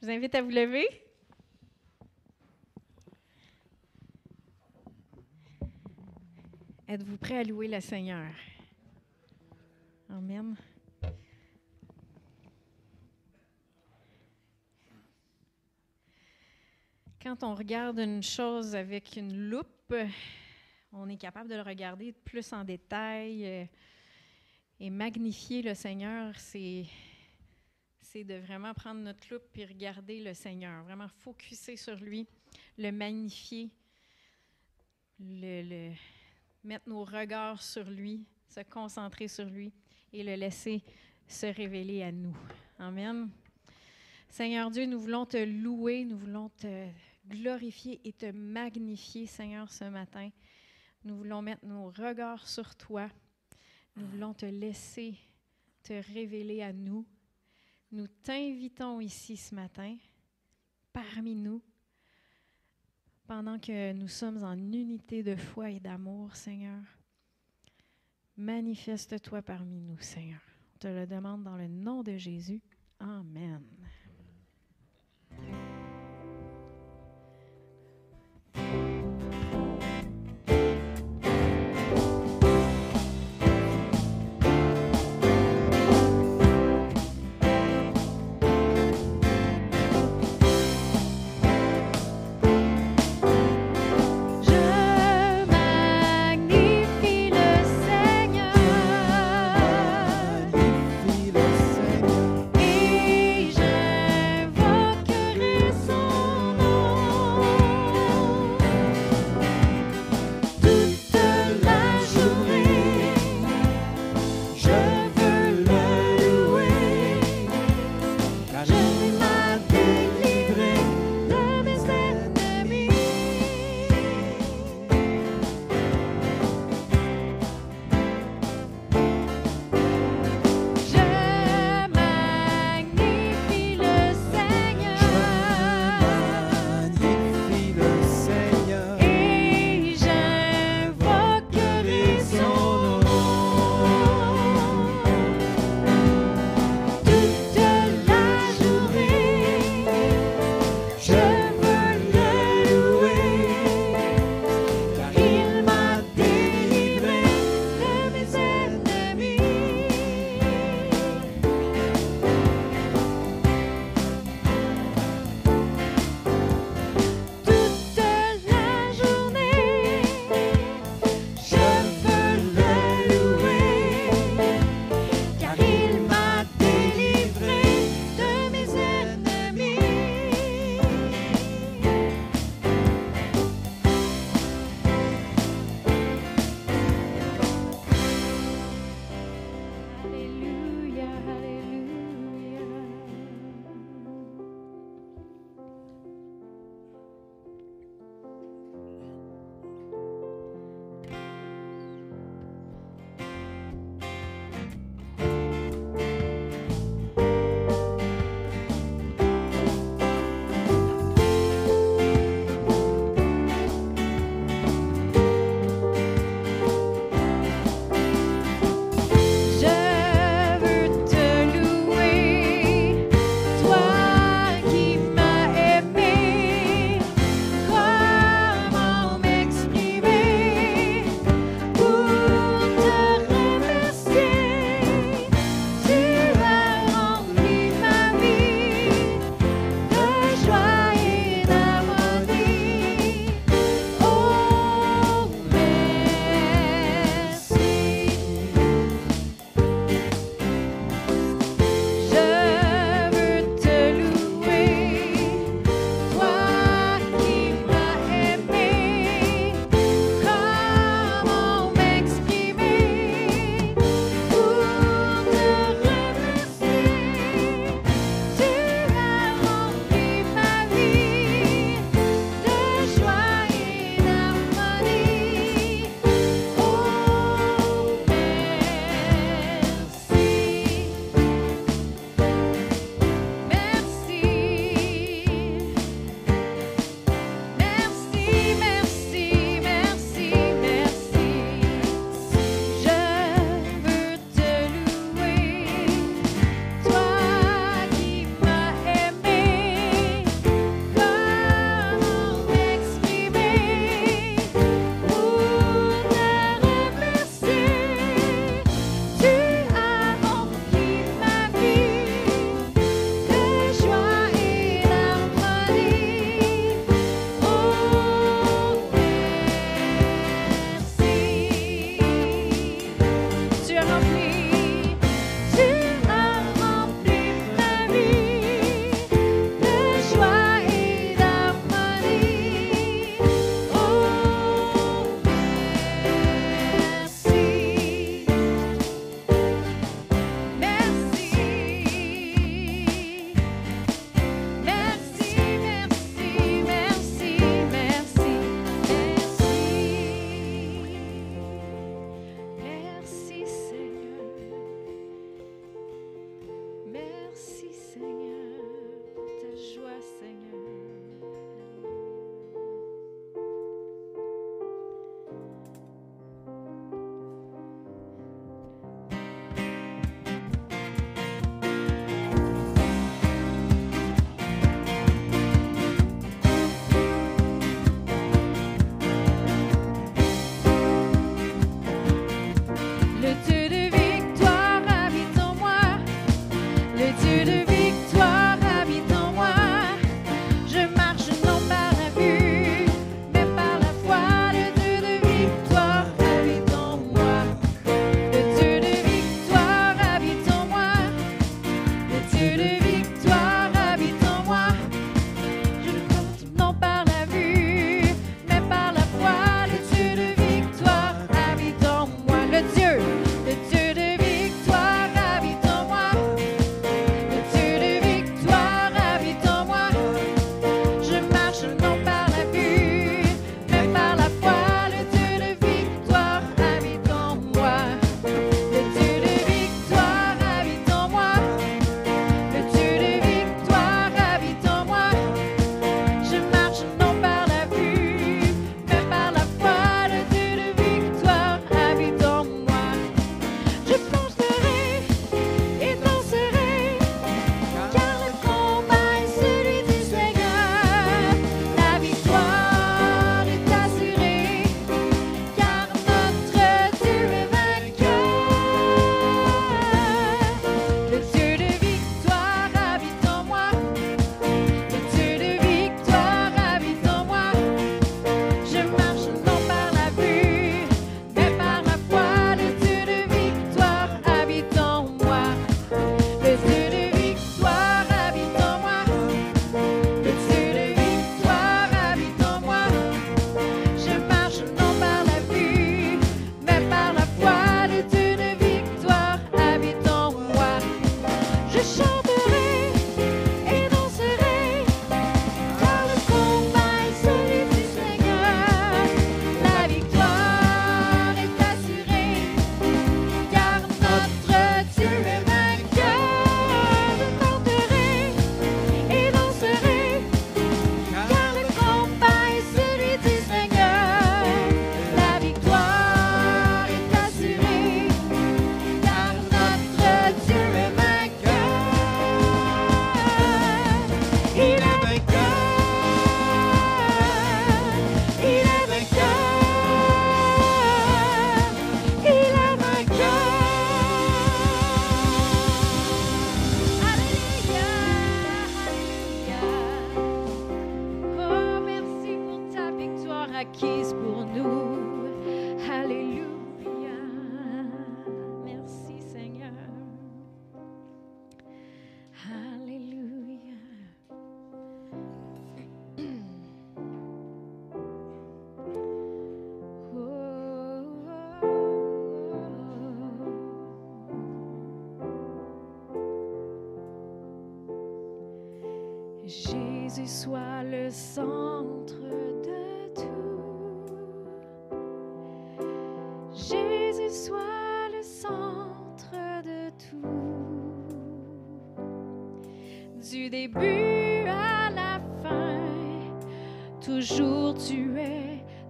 Je vous invite à vous lever. Êtes-vous prêt à louer le Seigneur? Amen. Quand on regarde une chose avec une loupe, on est capable de le regarder plus en détail euh, et magnifier le Seigneur, c'est c'est de vraiment prendre notre loupe et regarder le Seigneur, vraiment focuser sur lui, le magnifier, le, le, mettre nos regards sur lui, se concentrer sur lui et le laisser se révéler à nous. Amen. Seigneur Dieu, nous voulons te louer, nous voulons te glorifier et te magnifier, Seigneur, ce matin. Nous voulons mettre nos regards sur toi. Nous voulons te laisser te révéler à nous. Nous t'invitons ici ce matin, parmi nous, pendant que nous sommes en unité de foi et d'amour, Seigneur. Manifeste-toi parmi nous, Seigneur. On te le demande dans le nom de Jésus. Amen.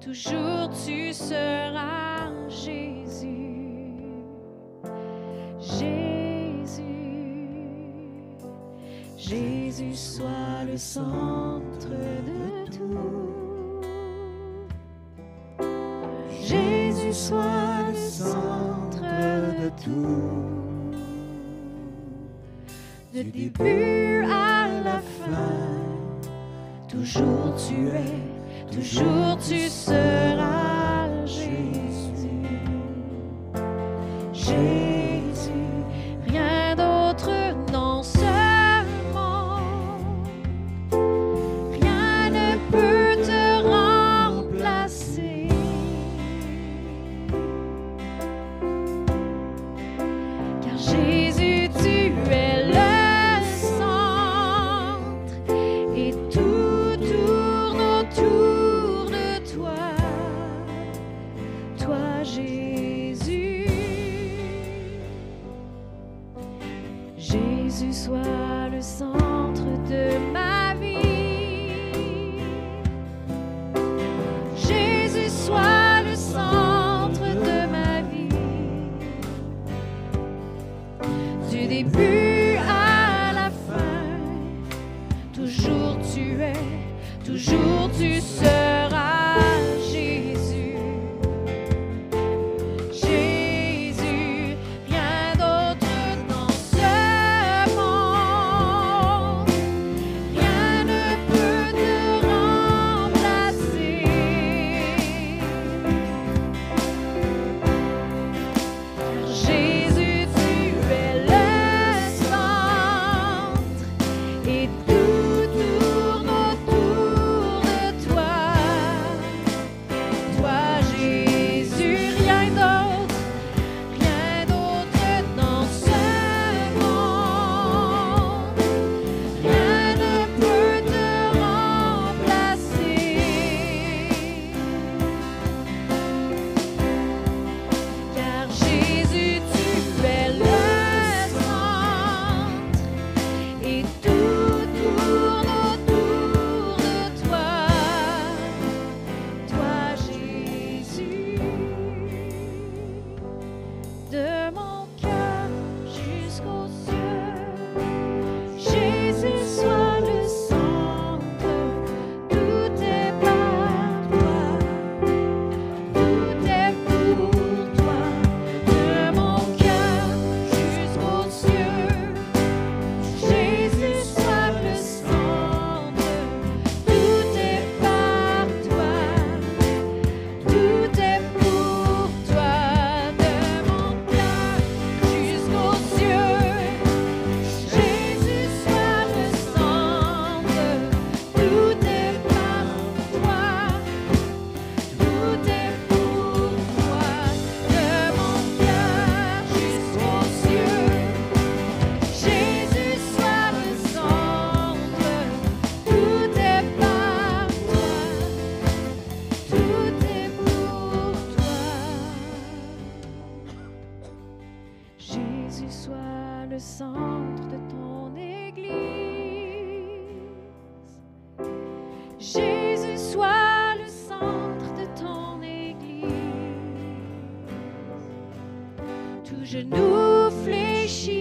toujours tu seras Jésus. Jésus, Jésus soit le centre de tout. Jésus soit le centre de tout. De début à la fin, toujours tu es toujours tu seras Jésus. Jésus. genoux fléchis.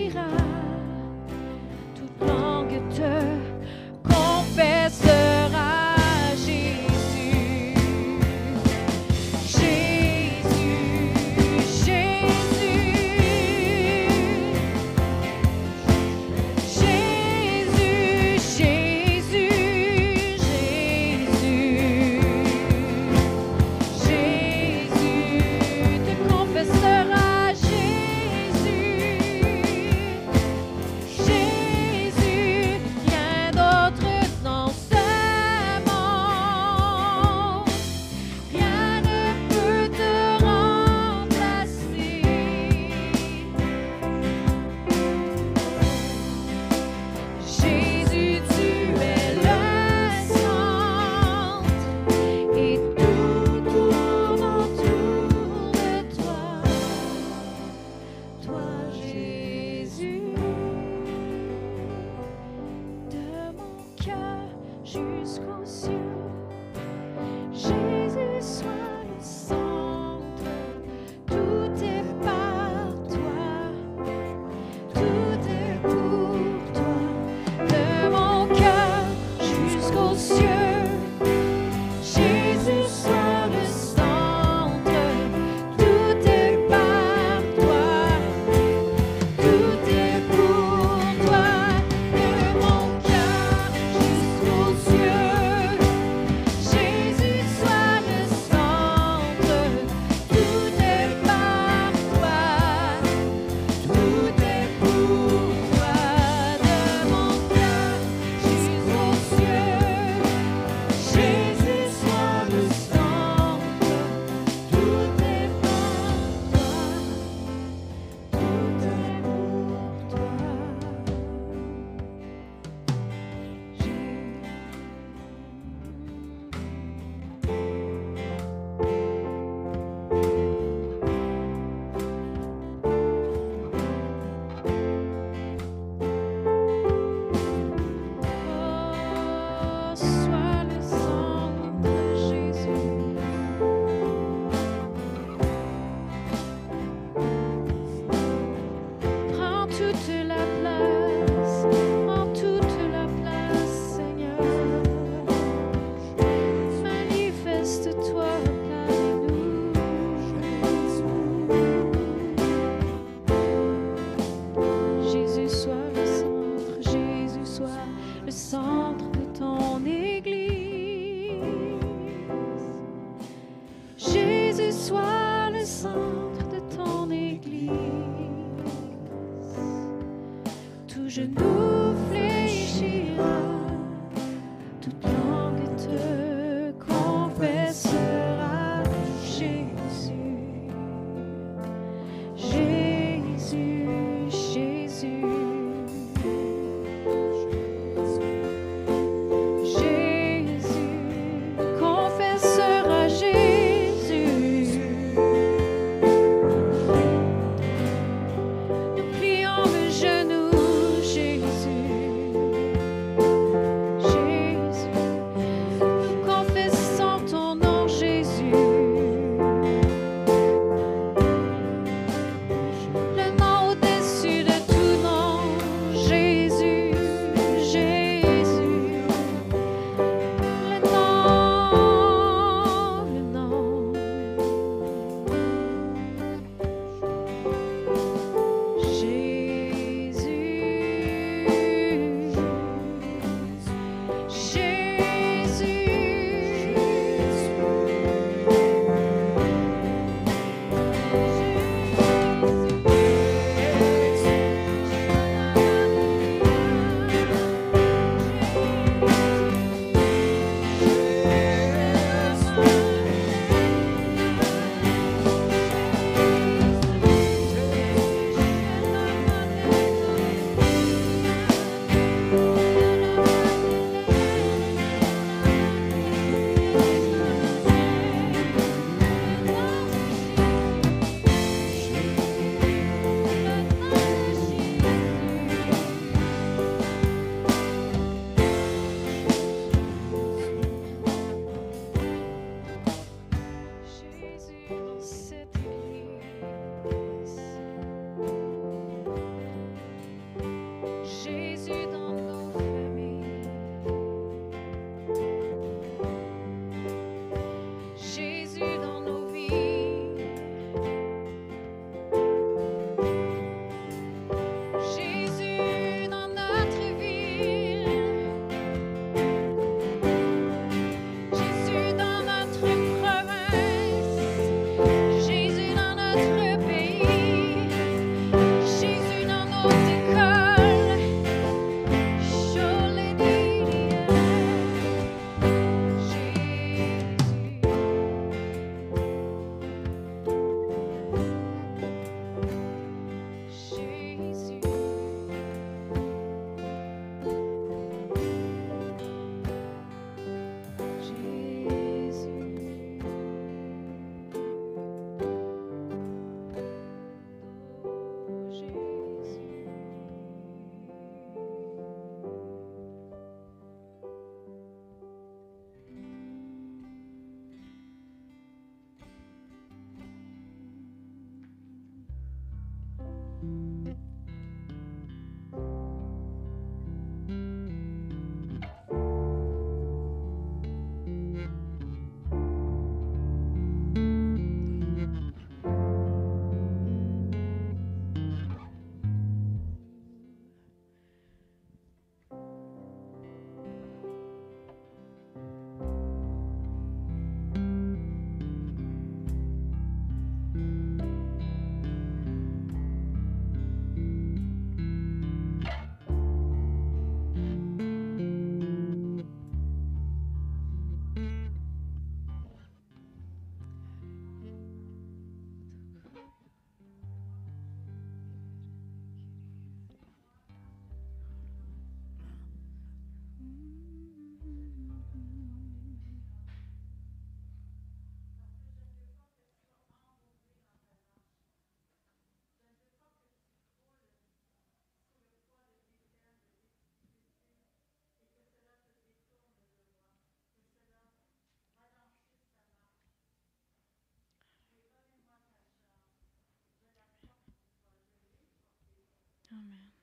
Amen. Mm.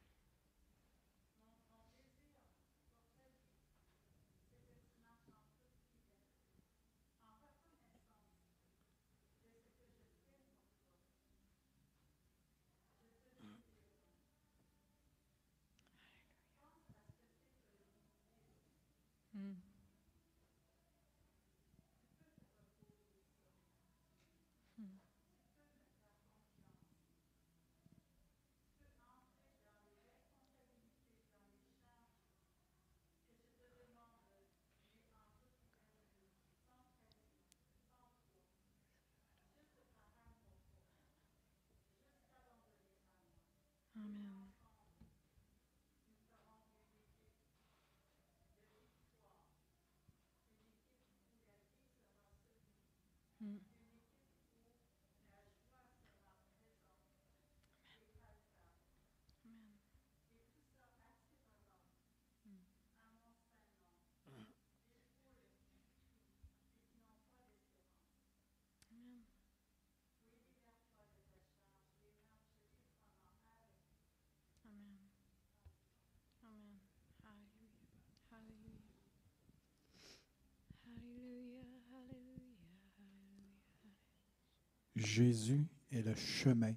Jésus est le chemin,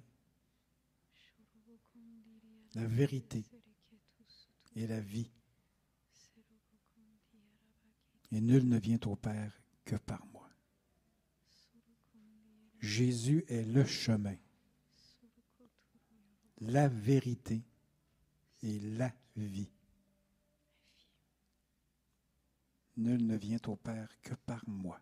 la vérité et la vie. Et nul ne vient au Père que par moi. Jésus est le chemin, la vérité et la vie. Nul ne vient au Père que par moi.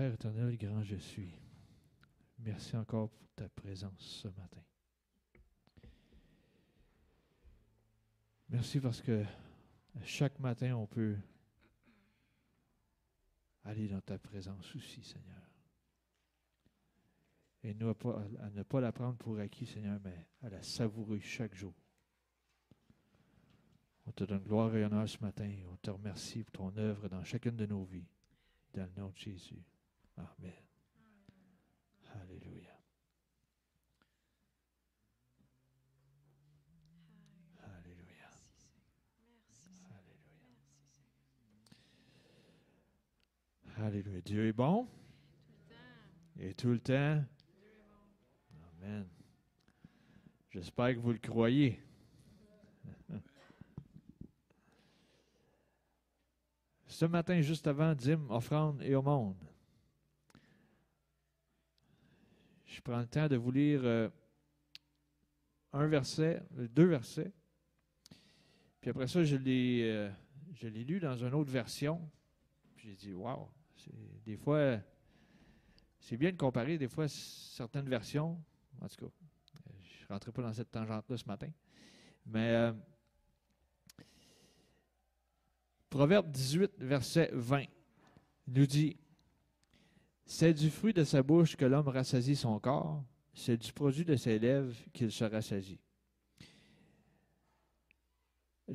Père éternel, grand je suis, merci encore pour ta présence ce matin. Merci parce que chaque matin, on peut aller dans ta présence aussi, Seigneur. Et à ne pas la prendre pour acquis, Seigneur, mais à la savourer chaque jour. On te donne gloire et honneur ce matin. On te remercie pour ton œuvre dans chacune de nos vies. Dans le nom de Jésus. Amen. Alléluia. Alléluia. Alléluia. Alléluia. Dieu est bon. Et tout le temps. Amen. J'espère que vous le croyez. Ce matin, juste avant, dîme, offrande et au monde. Je prends le temps de vous lire euh, un verset, deux versets. Puis après ça, je l'ai, euh, je lu dans une autre version. Puis j'ai dit, waouh, des fois, c'est bien de comparer des fois certaines versions. En tout cas, je ne rentrerai pas dans cette tangente-là ce matin. Mais euh, Proverbe 18, verset 20, nous dit C'est du fruit de sa bouche que l'homme rassasie son corps, c'est du produit de ses lèvres qu'il se rassasie.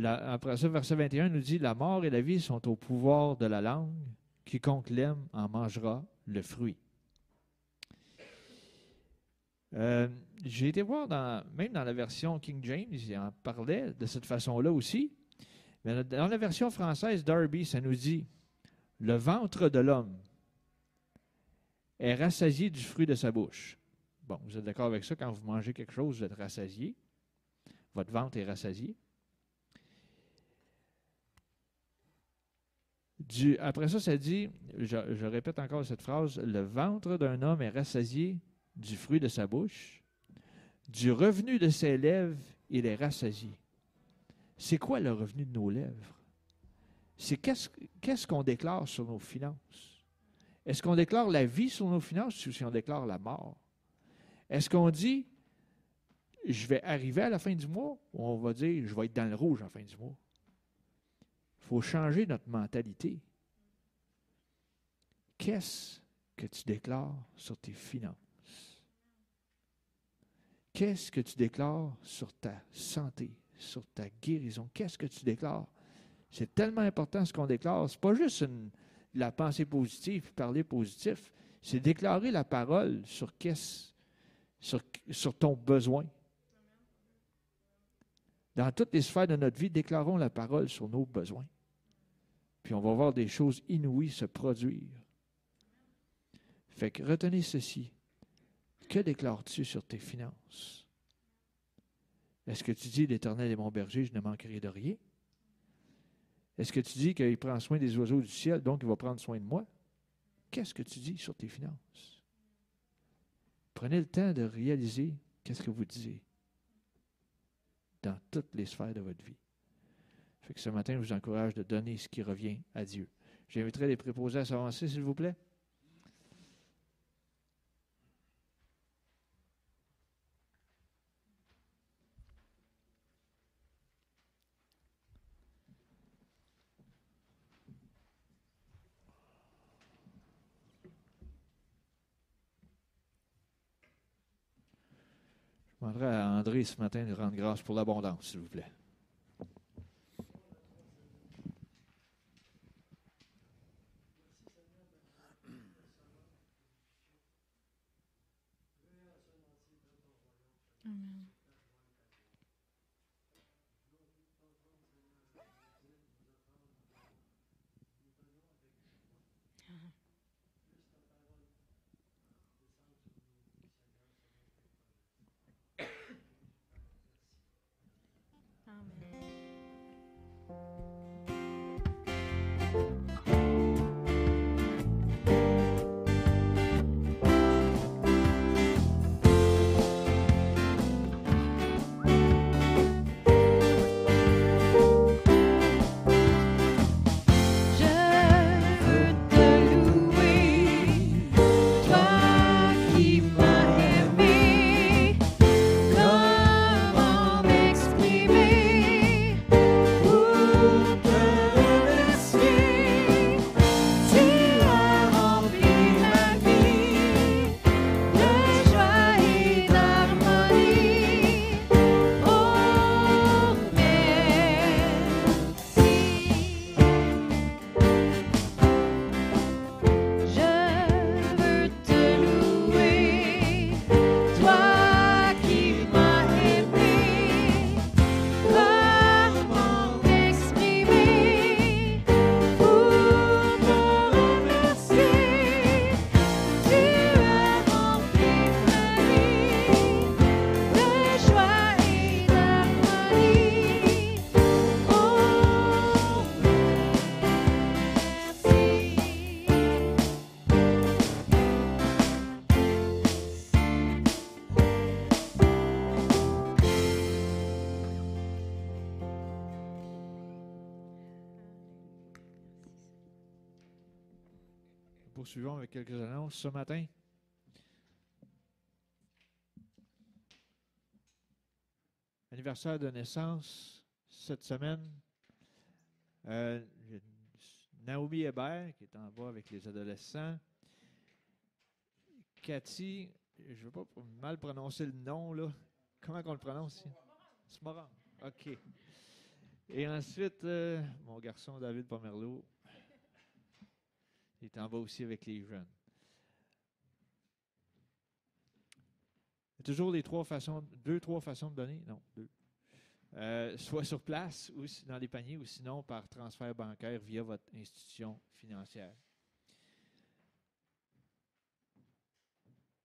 après ça, verset 21 nous dit La mort et la vie sont au pouvoir de la langue. Quiconque l'aime en mangera le fruit. Euh, j'ai été voir, même dans la version King James, il en parlait de cette façon-là aussi. Mais dans la version française Darby, ça nous dit Le ventre de l'homme est rassasié du fruit de sa bouche. Bon, vous êtes d'accord avec ça? Quand vous mangez quelque chose, vous êtes rassasié? Votre ventre est rassasié? après ça, ça dit, je, répète encore cette phrase, le ventre d'un homme est rassasié du fruit de sa bouche, du revenu de ses lèvres, il est rassasié. C'est quoi le revenu de nos lèvres? C'est qu'est-ce qu'on déclare sur nos finances? Est-ce qu'on déclare la vie sur nos finances ou si on déclare la mort? Est-ce qu'on dit, je vais arriver à la fin du mois ou on va dire, je vais être dans le rouge à la fin du mois? Il faut changer notre mentalité. Qu'est-ce que tu déclares sur tes finances? Qu'est-ce que tu déclares sur ta santé? sur ta guérison? Qu'est-ce que tu déclares? C'est tellement important ce qu'on déclare. Ce n'est pas juste la pensée positive, parler positif. C'est déclarer la parole sur, sur ton besoin. Dans toutes les sphères de notre vie, déclarons la parole sur nos besoins. Puis on va voir des choses inouïes se produire. Fait que retenez ceci. Que déclares-tu sur tes finances? Est-ce que tu dis l'Éternel est mon berger, je ne manquerai de rien? Est-ce que tu dis qu'il prend soin des oiseaux du ciel, donc il va prendre soin de moi? Qu'est-ce que tu dis sur tes finances? Prenez le temps de réaliser qu'est-ce que vous disiez dans toutes les sphères de votre vie. Ce matin, je vous encourage de donner ce qui revient à Dieu. J'inviterai les préposés à s'avancer, s'il vous plaît. Je demanderai à André ce matin de rendre grâce pour l'abondance, s'il vous plaît. Quelques annonces ce matin. Anniversaire de naissance cette semaine. Euh, Naomi Hébert, qui est en bas avec les adolescents. Cathy, je ne veux pas mal prononcer le nom, là. Comment on le prononce? Smoran. OK. Et ensuite, euh, mon garçon David Pomerleau, il est en bas aussi avec les jeunes. Il y a toujours les trois façons, deux, trois façons de donner? Non, deux. Euh, soit sur place ou dans les paniers ou sinon par transfert bancaire via votre institution financière.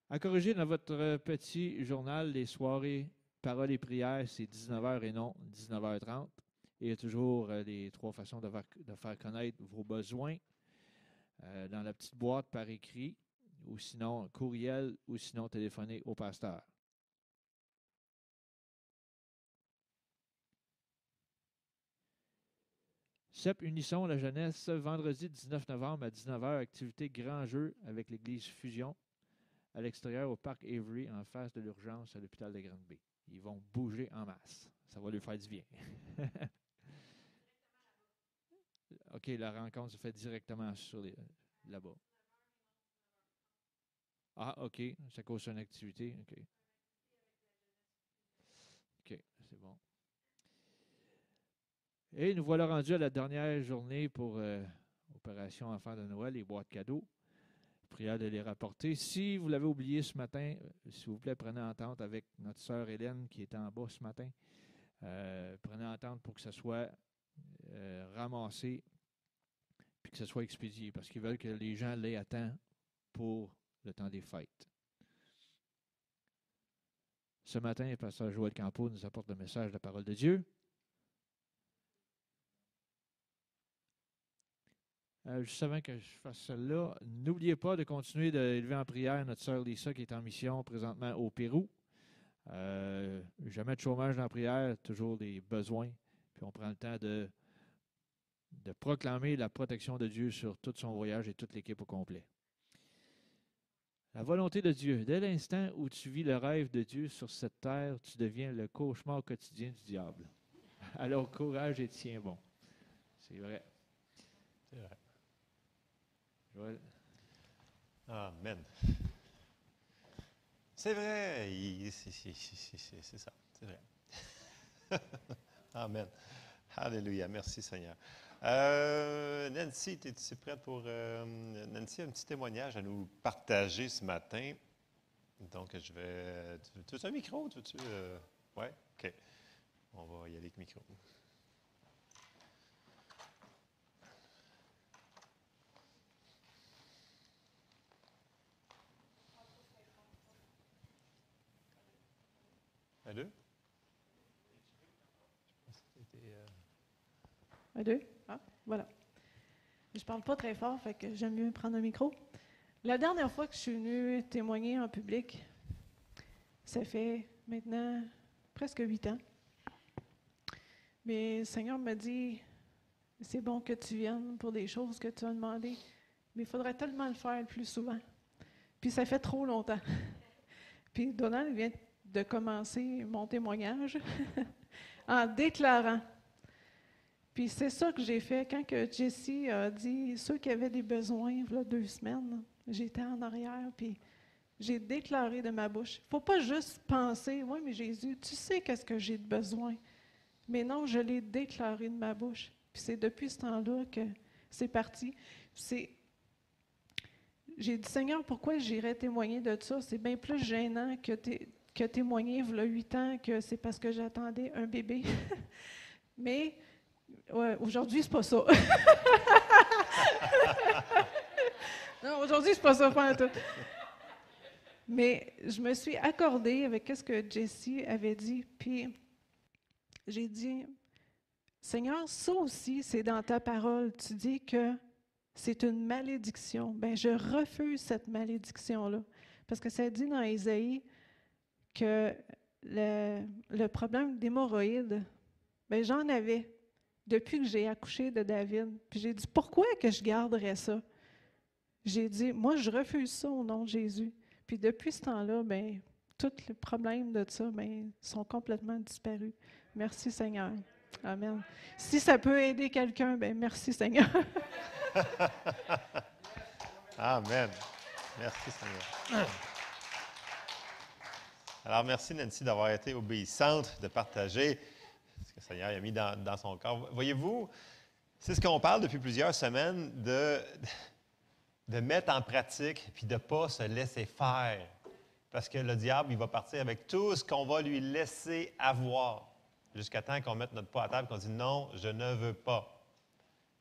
À corriger dans votre petit journal, les soirées paroles et prières, c'est 19h et non 19h30. Et il y a toujours euh, les trois façons de faire, connaître vos besoins euh, dans la petite boîte par écrit, ou sinon courriel, ou sinon téléphoner au pasteur. CEP Unisson, la jeunesse, vendredi 19 novembre à 19h, activité grand jeu avec l'église Fusion à l'extérieur au parc Avery en face de l'urgence à l'hôpital de Grande-Bay. Ils vont bouger en masse. Ça va lui faire du bien. OK, la rencontre se fait directement sur là-bas. Ah, OK. Ça cause une activité. OK. OK, c'est bon. Et nous voilà rendus à la dernière journée pour euh, Opération Enfant de Noël, les boîtes cadeaux. Prière de les rapporter. Si vous l'avez oublié ce matin, euh, s'il vous plaît, prenez entente avec notre sœur Hélène qui est en bas ce matin. Euh, prenez entente pour que ce soit ramassé puis que ce soit expédié parce qu'ils veulent que les gens l'aient à temps pour le temps des fêtes. Ce matin, le pasteur Joël Campo nous apporte le message de la parole de Dieu. Euh, juste avant que je fasse celle-là, n'oubliez pas de continuer d'élever en prière notre sœur Lisa qui est en mission présentement au Pérou. Euh, jamais de chômage dans la prière, toujours des besoins. Puis on prend le temps de, de proclamer la protection de Dieu sur tout son voyage et toute l'équipe au complet. La volonté de Dieu. Dès l'instant où tu vis le rêve de Dieu sur cette terre, tu deviens le cauchemar quotidien du diable. Alors courage et tiens bon. C'est vrai. C'est vrai. Amen. C'est vrai. C'est ça. C'est vrai. Amen. Alléluia. Merci Seigneur. Euh, Nancy, es-tu prête pour. Euh, Nancy, un petit témoignage à nous partager ce matin? Donc, je vais. Tu, veux un micro? Tu, tu euh, ouais? OK. On va y aller avec le micro. Un, deux? Un, deux? Ah, voilà. Je parle pas très fort, fait que j'aime mieux prendre un micro. La dernière fois que je suis venue témoigner en public, ça fait maintenant presque huit ans. Mais le Seigneur m'a dit, c'est bon que tu viennes pour des choses que tu as demandées, mais il faudrait tellement le faire plus souvent. Puis ça fait trop longtemps. Puis Donald vient de commencer mon témoignage en déclarant. Puis c'est ça que j'ai fait quand que Jessie a dit ceux qui avaient des besoins, a deux semaines, j'étais en arrière, puis j'ai déclaré de ma bouche. Il ne faut pas juste penser, oui, mais Jésus, tu sais qu'est-ce que j'ai de besoin. Mais non, je l'ai déclaré de ma bouche. Puis c'est depuis ce temps-là que c'est parti. C'est j'ai dit, Seigneur, pourquoi j'irais témoigner de ça? C'est bien plus gênant que, que témoigner il y a huit ans que c'est parce que j'attendais un bébé. Mais ouais, aujourd'hui, c'est pas ça. non, aujourd'hui, c'est pas ça, pas tout. Mais je me suis accordée avec ce que Jessie avait dit, puis j'ai dit, Seigneur, ça aussi, c'est dans ta parole. Tu dis que c'est une malédiction. Ben, je refuse cette malédiction-là. Parce que ça dit dans Isaïe que le, problème d'hémorroïdes, ben, j'en avais depuis que j'ai accouché de David. Puis j'ai dit, pourquoi que je garderais ça? j'ai dit, moi, je refuse ça au nom de Jésus. Puis depuis ce temps-là, ben, tous les problèmes de ça ben, sont complètement disparus. Merci Seigneur. Amen. Si ça peut aider quelqu'un, ben merci Seigneur. Amen. Merci Seigneur. Alors, merci Nancy d'avoir été obéissante, de partager ce que le Seigneur a mis dans, son corps. Voyez-vous, c'est ce qu'on parle depuis plusieurs semaines, de, de mettre en pratique, puis de ne pas se laisser faire. Parce que le diable, il va partir avec tout ce qu'on va lui laisser avoir, jusqu'à temps qu'on mette notre pas à table, qu'on dit non, je ne veux pas.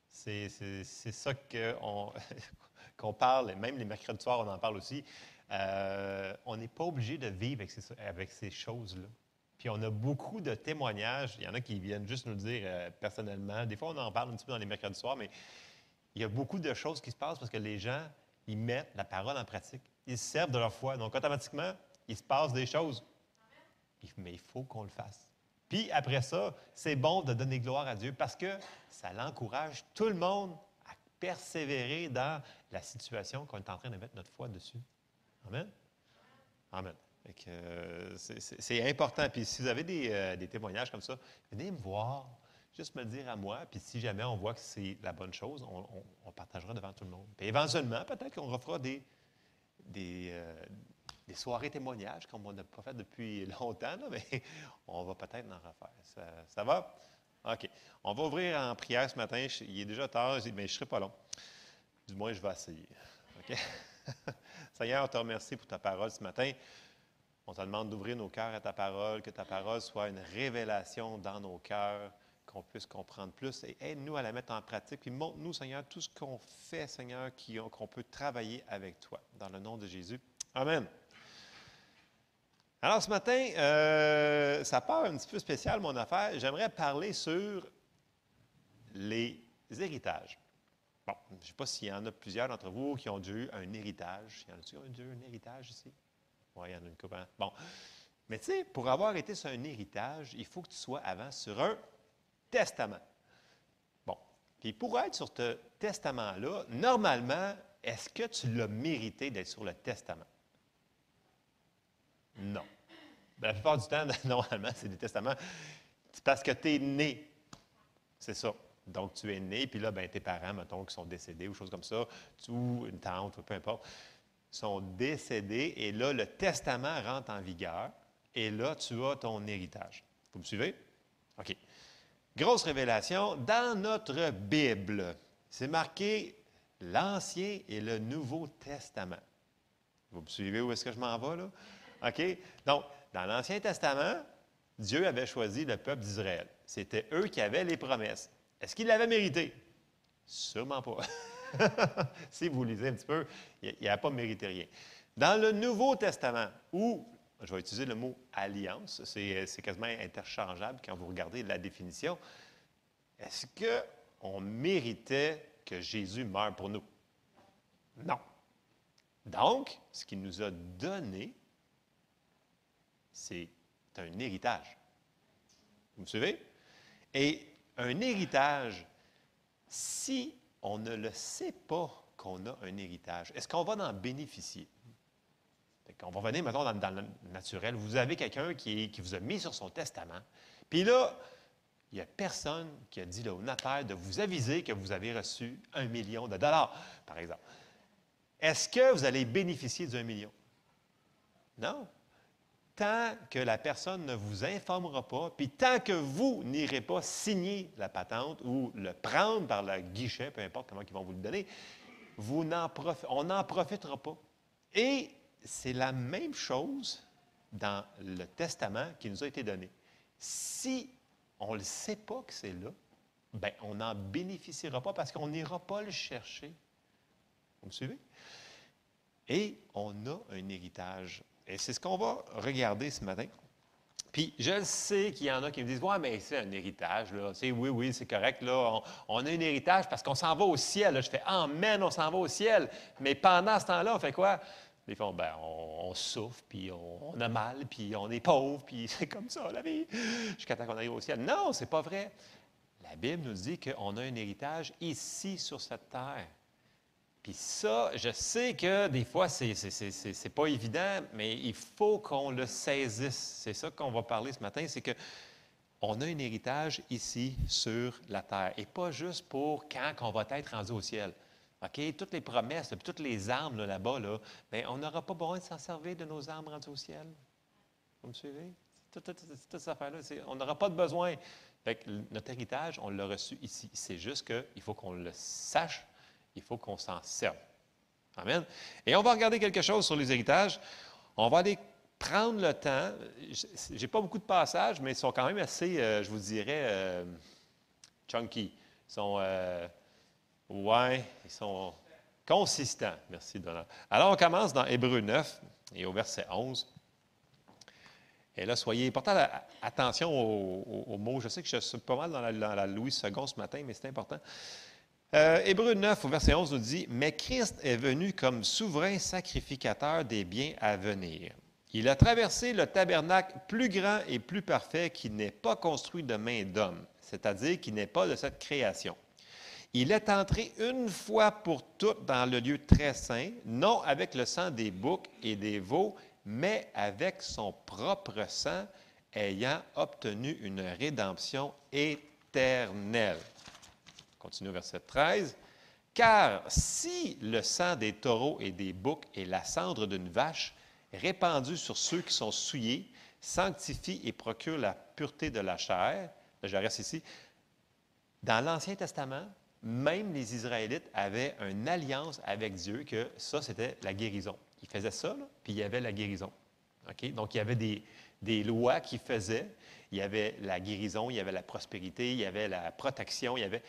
C'est ça qu'on parle, et même les mercredis soirs, on en parle aussi. Euh, on n'est pas obligé de vivre avec ces, choses-là. Puis on a beaucoup de témoignages. Il y en a qui viennent juste nous dire euh, personnellement. Des fois, on en parle un petit peu dans les mercredis soirs, mais il y a beaucoup de choses qui se passent parce que les gens, ils mettent la parole en pratique. Ils se servent de leur foi. Donc, automatiquement, il se passe des choses. Mais il faut qu'on le fasse. Puis après ça, c'est bon de donner gloire à Dieu parce que ça l'encourage tout le monde persévérer dans la situation qu'on est en train de mettre notre foi dessus. Amen? Amen. Euh, c'est important. Puis si vous avez des, euh, des, témoignages comme ça, venez me voir, juste me dire à moi. Puis si jamais on voit que c'est la bonne chose, on, partagera devant tout le monde. Puis éventuellement, peut-être qu'on refera des, des, euh, soirées témoignages comme on n'a pas fait depuis longtemps, mais on va peut-être en refaire. Ça, va? OK. On va ouvrir en prière ce matin. Il est déjà tard, mais je ne serai pas long. Du moins, je vais essayer. OK? Seigneur, on te remercie pour ta parole ce matin. On te demande d'ouvrir nos cœurs à ta parole, que ta parole soit une révélation dans nos cœurs, qu'on puisse comprendre plus et aide-nous à la mettre en pratique. Puis montre-nous, Seigneur, tout ce qu'on fait, Seigneur, qu'on peut travailler avec toi. Dans le nom de Jésus. Amen. Alors ce matin, euh, ça part un petit peu spécial, mon affaire. J'aimerais parler sur les héritages. Bon, je ne sais pas s'il y en a plusieurs d'entre vous qui ont eu un héritage. Il y en a qui ont eu un héritage ici? Oui, il y en a une couple. Hein? Bon. Mais tu sais, pour avoir été sur un héritage, il faut que tu sois avant sur un testament. Bon. Puis pour être sur ce testament-là, normalement, est-ce que tu l'as mérité d'être sur le testament? Non. La plupart du temps, normalement, c'est des testaments. C'est parce que tu es né. C'est ça. Donc, tu es né, puis là, ben, tes parents, mettons, qui sont décédés ou choses comme ça, ou une tante, peu importe, sont décédés, et là, le testament rentre en vigueur, et là, tu as ton héritage. Vous me suivez? OK. Grosse révélation, dans notre Bible, c'est marqué l'Ancien et le Nouveau Testament. Vous me suivez où est-ce que je m'en vais, là? OK? Donc, dans l'Ancien Testament, Dieu avait choisi le peuple d'Israël. C'était eux qui avaient les promesses. Est-ce qu'il l'avait mérité? Sûrement pas. si vous lisez un petit peu, il n'a pas mérité rien. Dans le Nouveau Testament, où, je vais utiliser le mot alliance, c'est quasiment interchangeable quand vous regardez la définition, est-ce qu'on méritait que Jésus meure pour nous? Non. Donc, ce qu'il nous a donné, c'est un héritage. Vous me suivez? Et un héritage, si on ne le sait pas qu'on a un héritage, est-ce qu'on va en bénéficier? On va venir, maintenant dans, le naturel. Vous avez quelqu'un qui, vous a mis sur son testament. Puis là, il n'y a personne qui a dit au notaire de vous aviser que vous avez reçu un million de dollars, par exemple. Est-ce que vous allez bénéficier d'un million? Non? Tant que la personne ne vous informera pas, puis tant que vous n'irez pas signer la patente ou le prendre par le guichet, peu importe comment ils vont vous le donner, vous on n'en profitera pas. Et c'est la même chose dans le testament qui nous a été donné. Si on ne le sait pas que c'est là, ben, on n'en bénéficiera pas parce qu'on n'ira pas le chercher. Vous me suivez? Et on a un héritage et c'est ce qu'on va regarder ce matin. Puis je sais qu'il y en a qui me disent Ouais, mais c'est un héritage, là. oui, oui, c'est correct, là. On, a un héritage parce qu'on s'en va au ciel. Je fais Amen, on s'en va au ciel. Mais pendant ce temps-là, on fait quoi? Des fois, ben, on, souffre, puis on, a mal, puis on est pauvre, puis c'est comme ça, la vie, jusqu'à temps qu'on arrive au ciel. Non, c'est pas vrai. La Bible nous dit qu'on a un héritage ici sur cette terre. Puis ça, je sais que des fois, c'est n'est pas évident, mais il faut qu'on le saisisse. C'est ça qu'on va parler ce matin, c'est que on a un héritage ici sur la terre, et pas juste pour quand on va être rendu au ciel. OK? Toutes les promesses, toutes les armes là-bas, là, ben, on n'aura pas besoin de s'en servir de nos armes rendues au ciel. Vous me suivez? Toute, cette affaire-là, on n'aura pas de besoin. Fait notre héritage, on l'a reçu ici. C'est juste qu'il faut qu'on le sache, il faut qu'on s'en serve. Amen. Et on va regarder quelque chose sur les héritages. On va aller prendre le temps. Je n'ai pas beaucoup de passages, mais ils sont quand même assez, euh, je vous dirais, euh, chunky. Ils sont, euh, ouais, ils sont consistants. Merci, Donald. Alors, on commence dans Hébreu 9 et au verset 11. Et là, soyez, portant attention aux, mots. Je sais que je suis pas mal dans la, Louis II ce matin, mais c'est important. Euh, Hébreu 9, au verset 11, nous dit Mais Christ est venu comme souverain sacrificateur des biens à venir. Il a traversé le tabernacle plus grand et plus parfait qui n'est pas construit de main d'homme, c'est-à-dire qui n'est pas de cette création. Il est entré une fois pour toutes dans le lieu très saint, non avec le sang des boucs et des veaux, mais avec son propre sang, ayant obtenu une rédemption éternelle. Continue au verset 13. Car si le sang des taureaux et des boucs et la cendre d'une vache, répandue sur ceux qui sont souillés, sanctifie et procure la pureté de la chair, je reste ici, dans l'Ancien Testament, même les Israélites avaient une alliance avec Dieu que ça, c'était la guérison. Il faisait ça, puis il y avait la guérison. Donc, il y avait des, des lois qui faisaient. Il y avait la guérison, il y avait la prospérité, il y avait la protection, il y avait...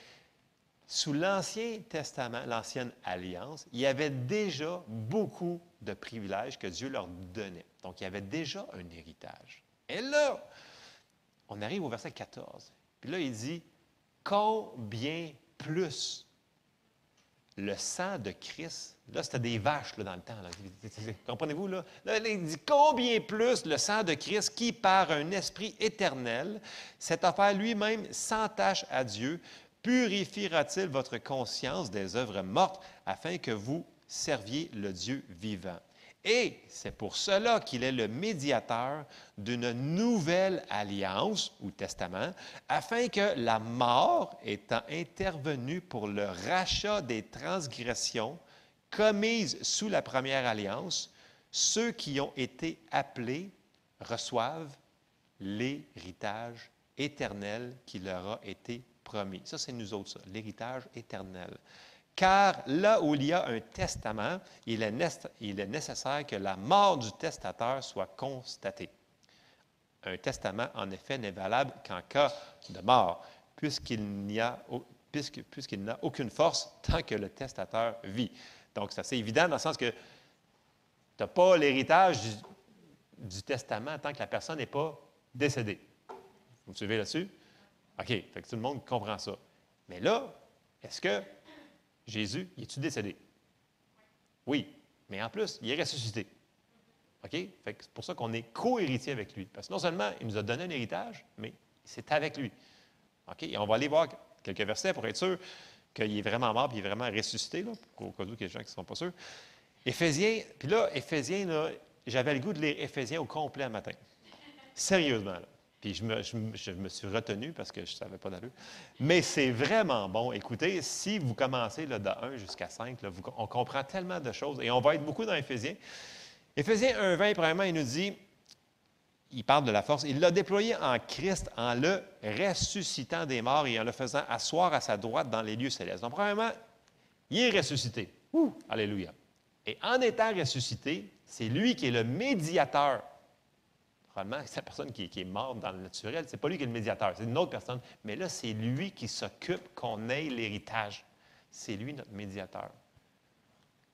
Sous l'Ancien Testament, l'Ancienne Alliance, il y avait déjà beaucoup de privilèges que Dieu leur donnait. Donc, il y avait déjà un héritage. Et là, on arrive au verset 14. Puis là, il dit, combien plus le sang de Christ, là, c'était des vaches dans le temps. Comprenez-vous? Là? là, il dit combien plus le sang de Christ qui, par un esprit éternel, cette affaire lui-même s'entache à Dieu, purifiera-t-il votre conscience des œuvres mortes afin que vous serviez le Dieu vivant? Et c'est pour cela qu'il est le médiateur d'une nouvelle alliance ou testament, afin que la mort étant intervenue pour le rachat des transgressions commises sous la première alliance, ceux qui ont été appelés reçoivent l'héritage éternel qui leur a été Ça, c'est nous autres, l'héritage éternel car là où il y a un testament, il est, nécessaire que la mort du testateur soit constatée. Un testament, en effet, n'est valable qu'en cas de mort, puisqu'il n'a aucune force tant que le testateur vit. Donc, c'est assez évident dans le sens que tu n'as pas l'héritage du, testament tant que la personne n'est pas décédée. Vous me suivez là-dessus? OK, fait que tout le monde comprend ça. Mais là, est-ce que Jésus, il est-tu décédé? Oui, mais en plus, il est ressuscité. OK? c'est pour ça qu'on est co-héritier avec lui. Parce que non seulement il nous a donné un héritage, mais c'est avec lui. OK? Et on va aller voir quelques versets pour être sûr qu'il est vraiment mort et il est vraiment ressuscité, là, au cas où il y a des gens qui ne sont pas sûrs. Éphésiens, puis là, Éphésiens, j'avais le goût de lire Éphésiens au complet un matin. Sérieusement. Là. Puis je me, suis retenu parce que je ne savais pas d'allure. Mais c'est vraiment bon. Écoutez, si vous commencez là, de 1 jusqu'à 5, on comprend tellement de choses et on va être beaucoup dans Éphésiens. Éphésiens 1, 20, premièrement, il nous dit, il parle de la force, il l'a déployé en Christ en le ressuscitant des morts et en le faisant asseoir à sa droite dans les lieux célestes. Donc, premièrement, il est ressuscité. Alléluia. Et en étant ressuscité, c'est lui qui est le médiateur C'est la personne qui, est morte dans le naturel. Ce n'est pas lui qui est le médiateur, c'est une autre personne. Mais là, c'est lui qui s'occupe qu'on ait l'héritage. C'est lui notre médiateur.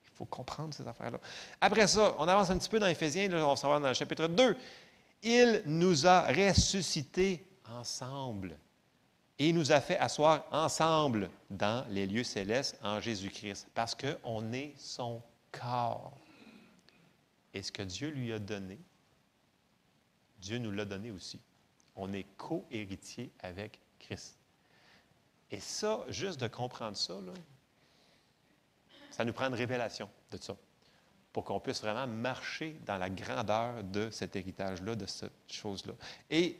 Il faut comprendre ces affaires-là. Après ça, on avance un petit peu dans Éphésiens, là, on s'en va dans le chapitre 2. Il nous a ressuscités ensemble et nous a fait asseoir ensemble dans les lieux célestes en Jésus-Christ parce qu'on est son corps. Et ce que Dieu lui a donné, Dieu nous l'a donné aussi. On est co-héritier avec Christ. Et ça, juste de comprendre ça, Ça nous prend une révélation de ça pour qu'on puisse vraiment marcher dans la grandeur de cet héritage-là, de cette chose-là. Et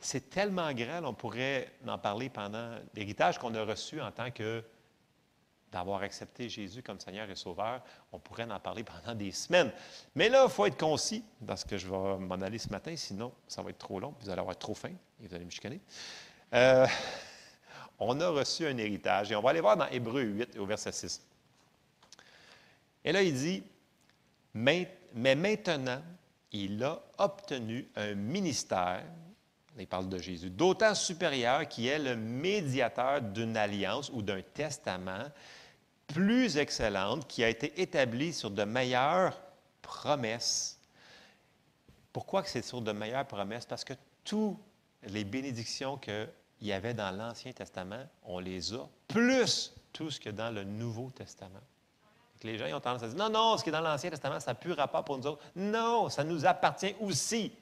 c'est tellement grand, on pourrait en parler pendant l'héritage qu'on a reçu en tant que d'avoir accepté Jésus comme Seigneur et Sauveur. On pourrait en parler pendant des semaines. Mais là, il faut être concis dans ce que je vais m'en aller ce matin, sinon ça va être trop long, vous allez avoir trop faim et vous allez me chicaner. Euh, on a reçu un héritage et on va aller voir dans Hébreu 8 au verset 6. Et là, il dit, mais, maintenant, il a obtenu un ministère, il parle de Jésus, d'autant supérieur qui est le médiateur d'une alliance ou d'un testament plus excellente qui a été établie sur de meilleures promesses. Pourquoi que c'est sur de meilleures promesses? Parce que toutes les bénédictions qu'il y avait dans l'Ancien Testament, on les a, plus tout ce que dans le Nouveau Testament les gens ont tendance à dire non, non, ce qui est dans l'Ancien Testament, ça n'a plus rapport pour nous autres. Non, ça nous appartient aussi.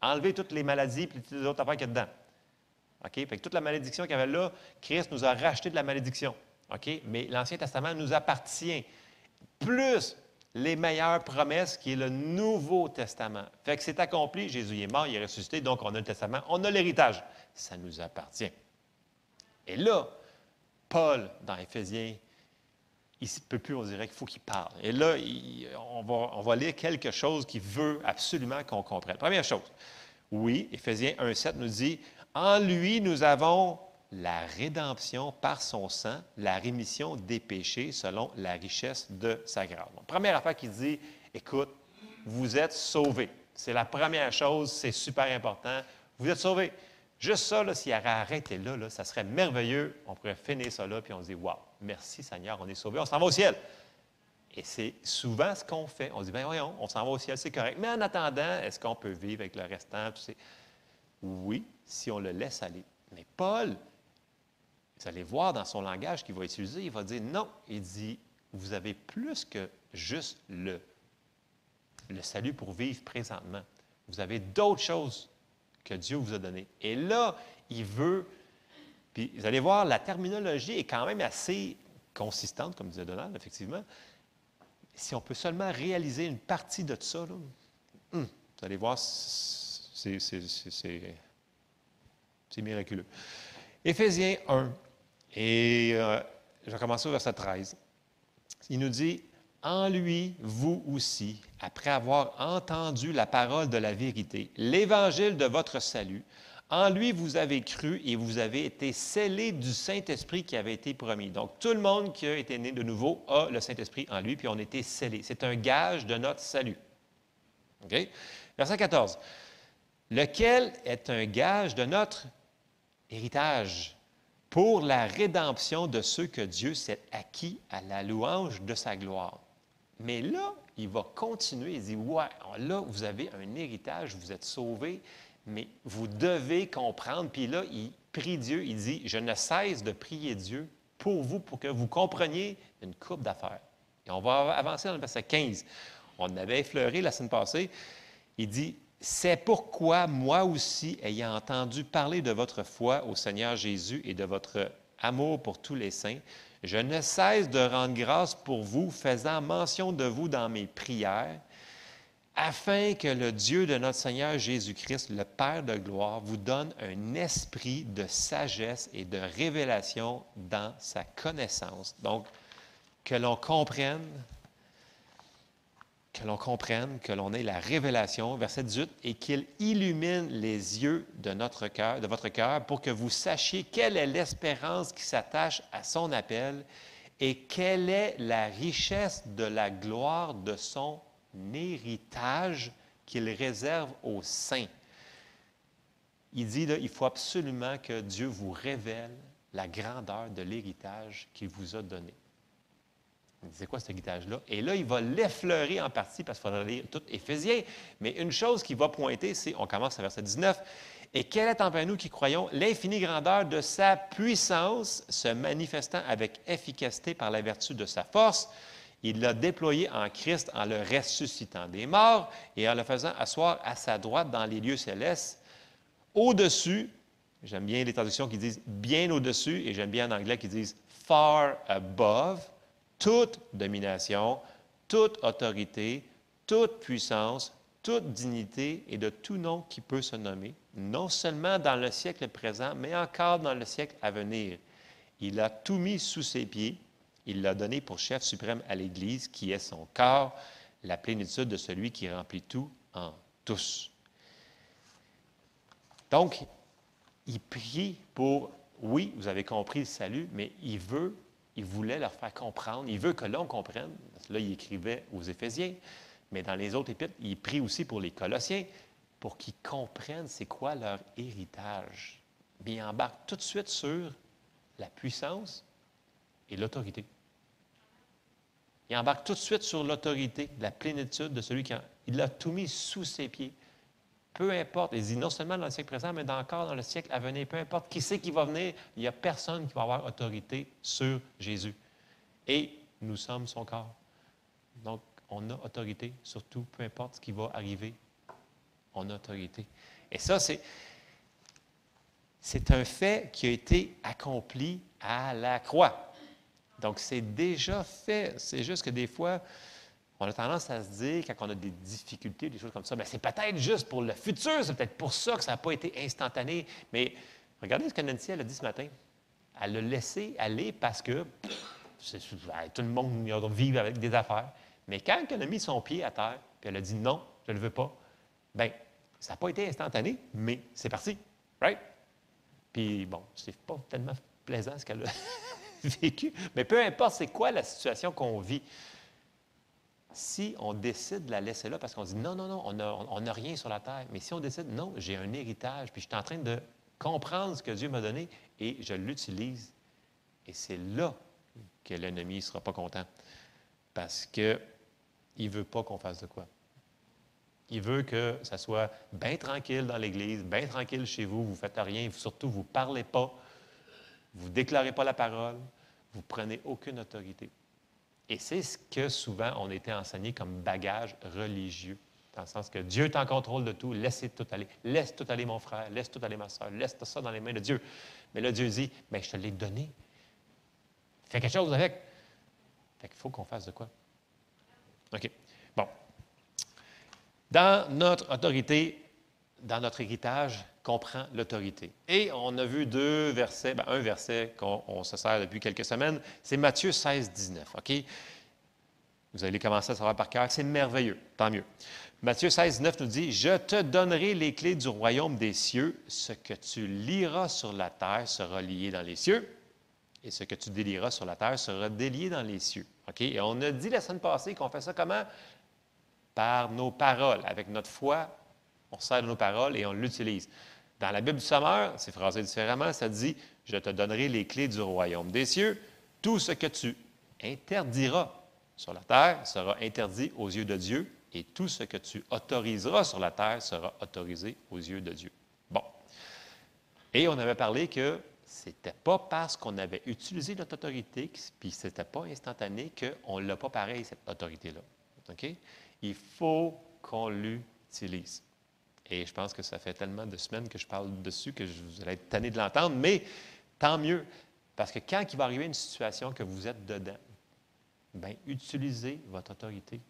Enlever toutes les maladies et toutes les autres affaires qu'il y a dedans. OK? Fait que toute la malédiction qu'il y avait là, Christ nous a racheté de la malédiction. OK? Mais l'Ancien Testament nous appartient. Plus les meilleures promesses qui est le Nouveau Testament. Fait que c'est accompli, Jésus est mort, il est ressuscité, donc on a le Testament, on a l'héritage. Ça nous appartient. Et là, Paul, dans Éphésiens il ne peut plus, on dirait qu'il faut qu'il parle. Et là, on, va, on, va, lire quelque chose qui veut absolument qu'on comprenne. Première chose, oui, Éphésiens 1,7 nous dit En lui, nous avons la rédemption par son sang, la rémission des péchés selon la richesse de sa grâce. première affaire qui dit Écoute, vous êtes sauvés. C'est la première chose, c'est super important. Vous êtes sauvés. Juste ça, s'il avait arrêté là, là, ça serait merveilleux. On pourrait finir ça là, puis on se dit Waouh, merci Seigneur, on est sauvé, on s'en va au ciel. Et c'est souvent ce qu'on fait. On se dit Bien, voyons, on s'en va au ciel, c'est correct. Mais en attendant, est-ce qu'on peut vivre avec le restant? Oui, si on le laisse aller. Mais Paul, vous allez voir dans son langage qu'il va utiliser, il va dire non. Il dit Vous avez plus que juste le, le salut pour vivre présentement. Vous avez d'autres choses que Dieu vous a donné. Et là, il veut, puis vous allez voir, la terminologie est quand même assez consistante, comme disait Donald, effectivement. Si on peut seulement réaliser une partie de ça, hum, vous allez voir, c'est miraculeux. Éphésiens 1, et euh, je vais commencer au verset 13. Il nous dit en lui, vous aussi, après avoir entendu la parole de la vérité, l'évangile de votre salut, en lui, vous avez cru et vous avez été scellés du Saint-Esprit qui avait été promis. Donc, tout le monde qui a été né de nouveau a le Saint-Esprit en lui, puis on a été scellés. C'est un gage de notre salut. OK? Verset 14. Lequel est un gage de notre héritage? Pour la rédemption de ceux que Dieu s'est acquis à la louange de sa gloire. Mais là, il va continuer. Il dit Ouais, là, vous avez un héritage, vous êtes sauvés, mais vous devez comprendre. Puis là, il prie Dieu, il dit Je ne cesse de prier Dieu pour vous, pour que vous compreniez une coupe d'affaires. Et on va avancer dans le verset 15. On avait effleuré la semaine passée. Il dit C'est pourquoi moi aussi, ayant entendu parler de votre foi au Seigneur Jésus et de votre amour pour tous les saints, je ne cesse de rendre grâce pour vous, faisant mention de vous dans mes prières, afin que le Dieu de notre Seigneur Jésus-Christ, le Père de gloire, vous donne un esprit de sagesse et de révélation dans sa connaissance. Donc, que l'on comprenne que l'on comprenne, que l'on ait la révélation, verset 18, et qu'il illumine les yeux de notre cœur, de votre cœur, pour que vous sachiez quelle est l'espérance qui s'attache à son appel et quelle est la richesse de la gloire de son héritage qu'il réserve aux saints. Il dit, là, il faut absolument que Dieu vous révèle la grandeur de l'héritage qu'il vous a donné. C'est quoi cet héritage-là? Et là, il va l'effleurer en partie parce qu'il faudra lire tout Éphésiens. Mais une chose qu'il va pointer, c'est, on commence à verset 19, et quelle est envers nous qui croyons l'infinie grandeur de sa puissance, se manifestant avec efficacité par la vertu de sa force? Il l'a déployé en Christ en le ressuscitant des morts et en le faisant asseoir à sa droite dans les lieux célestes, au-dessus, j'aime bien les traductions qui disent bien au-dessus, et j'aime bien en anglais qui disent far above, toute domination, toute autorité, toute puissance, toute dignité et de tout nom qui peut se nommer, non seulement dans le siècle présent, mais encore dans le siècle à venir. Il a tout mis sous ses pieds. Il l'a donné pour chef suprême à l'Église, qui est son corps, la plénitude de celui qui remplit tout en tous. Donc, il prie pour, oui, vous avez compris le salut, mais il veut, il voulait leur faire comprendre, il veut que l'on comprenne. Là, il écrivait aux Éphésiens, mais dans les autres épîtres, il prie aussi pour les Colossiens, pour qu'ils comprennent c'est quoi leur héritage. Mais il embarque tout de suite sur la puissance et l'autorité. Il embarque tout de suite sur l'autorité, la plénitude de celui qui il a tout mis sous ses pieds. Peu importe, il dit non seulement dans le siècle présent, mais encore dans le siècle à venir, peu importe qui c'est qui va venir, il n'y a personne qui va avoir autorité sur Jésus. Et nous sommes son corps. Donc, on a autorité sur tout, peu importe ce qui va arriver, on a autorité. Et ça, c'est, c'est un fait qui a été accompli à la croix. Donc, c'est déjà fait. C'est juste que des fois, on a tendance à se dire, quand on a des difficultés, des choses comme ça, bien, c'est peut-être juste pour le futur, c'est peut-être pour ça que ça n'a pas été instantané. Mais regardez ce que Nancy a dit ce matin. Elle l'a laissé aller parce que tout le monde vit avec des affaires. Mais quand elle a mis son pied à terre, puis elle a dit non, je ne le veux pas, bien, ça n'a pas été instantané, mais c'est parti. Right? Puis bon, c'est pas tellement plaisant ce qu'elle a vécu, mais peu importe c'est quoi la situation qu'on vit, si on décide de la laisser là parce qu'on dit non, non, non, on n'a rien sur la terre, mais si on décide non, j'ai un héritage, puis je suis en train de comprendre ce que Dieu m'a donné et je l'utilise, et c'est là que l'ennemi ne sera pas content parce qu'il ne veut pas qu'on fasse de quoi. Il veut que ça soit bien tranquille dans l'Église, bien tranquille chez vous, vous ne faites rien, surtout vous ne parlez pas, vous ne déclarez pas la parole, vous ne prenez aucune autorité. Et c'est ce que souvent on était enseigné comme bagage religieux, dans le sens que Dieu est en contrôle de tout, laissez tout aller. Laisse tout aller, mon frère, laisse tout aller, ma soeur, laisse ça dans les mains de Dieu. Mais là, Dieu dit, mais je te l'ai donné. Fais quelque chose avec. Fait qu'il faut qu'on fasse de quoi? OK. Bon. Dans notre autorité, dans notre héritage, comprend l'autorité. Et on a vu deux versets, ben, un verset qu'on se sert depuis quelques semaines, c'est Matthieu 16, 19. OK? Vous allez commencer à savoir par cœur, c'est merveilleux, tant mieux. Matthieu 16, 19 nous dit Je te donnerai les clés du royaume des cieux. Ce que tu liras sur la terre sera lié dans les cieux, et ce que tu délieras sur la terre sera délié dans les cieux. OK? Et on a dit la semaine passée qu'on fait ça comment? Par nos paroles. Avec notre foi, on sert de nos paroles et on l'utilise. Dans la Bible du Sommeur, c'est phrasé différemment, ça dit Je te donnerai les clés du royaume des cieux. Tout ce que tu interdiras sur la terre sera interdit aux yeux de Dieu, et tout ce que tu autoriseras sur la terre sera autorisé aux yeux de Dieu. Bon. Et on avait parlé que ce n'était pas parce qu'on avait utilisé notre autorité, puis ce n'était pas instantané, qu'on ne l'a pas pareil, cette autorité-là. OK? Il faut qu'on l'utilise. Et je pense que ça fait tellement de semaines que je parle dessus que vous allez être tanné de l'entendre, mais tant mieux. Parce que quand il va arriver une situation que vous êtes dedans, bien, utilisez votre autorité.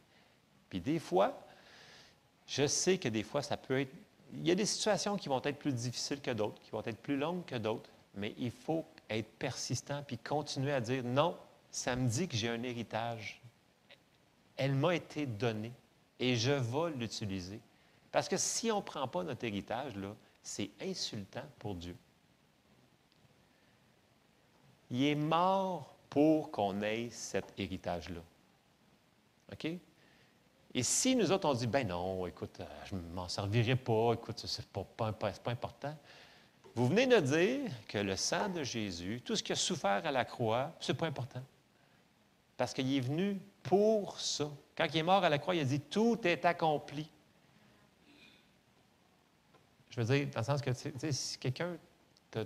Puis des fois, je sais que des fois, ça peut être. Il y a des situations qui vont être plus difficiles que d'autres, qui vont être plus longues que d'autres, mais il faut être persistant puis continuer à dire non, ça me dit que j'ai un héritage. Elle m'a été donnée et je vais l'utiliser. Parce que si on ne prend pas notre héritage, c'est insultant pour Dieu. Il est mort pour qu'on ait cet héritage-là. OK? Et si nous autres, on dit, ben non, écoute, euh, je ne m'en servirai pas, écoute, ce n'est pas, pas, important. Vous venez de dire que le sang de Jésus, tout ce qui a souffert à la croix, ce n'est pas important. Parce qu'il est venu pour ça. Quand il est mort à la croix, il a dit, tout est accompli. Je veux dire, dans le sens que si quelqu'un te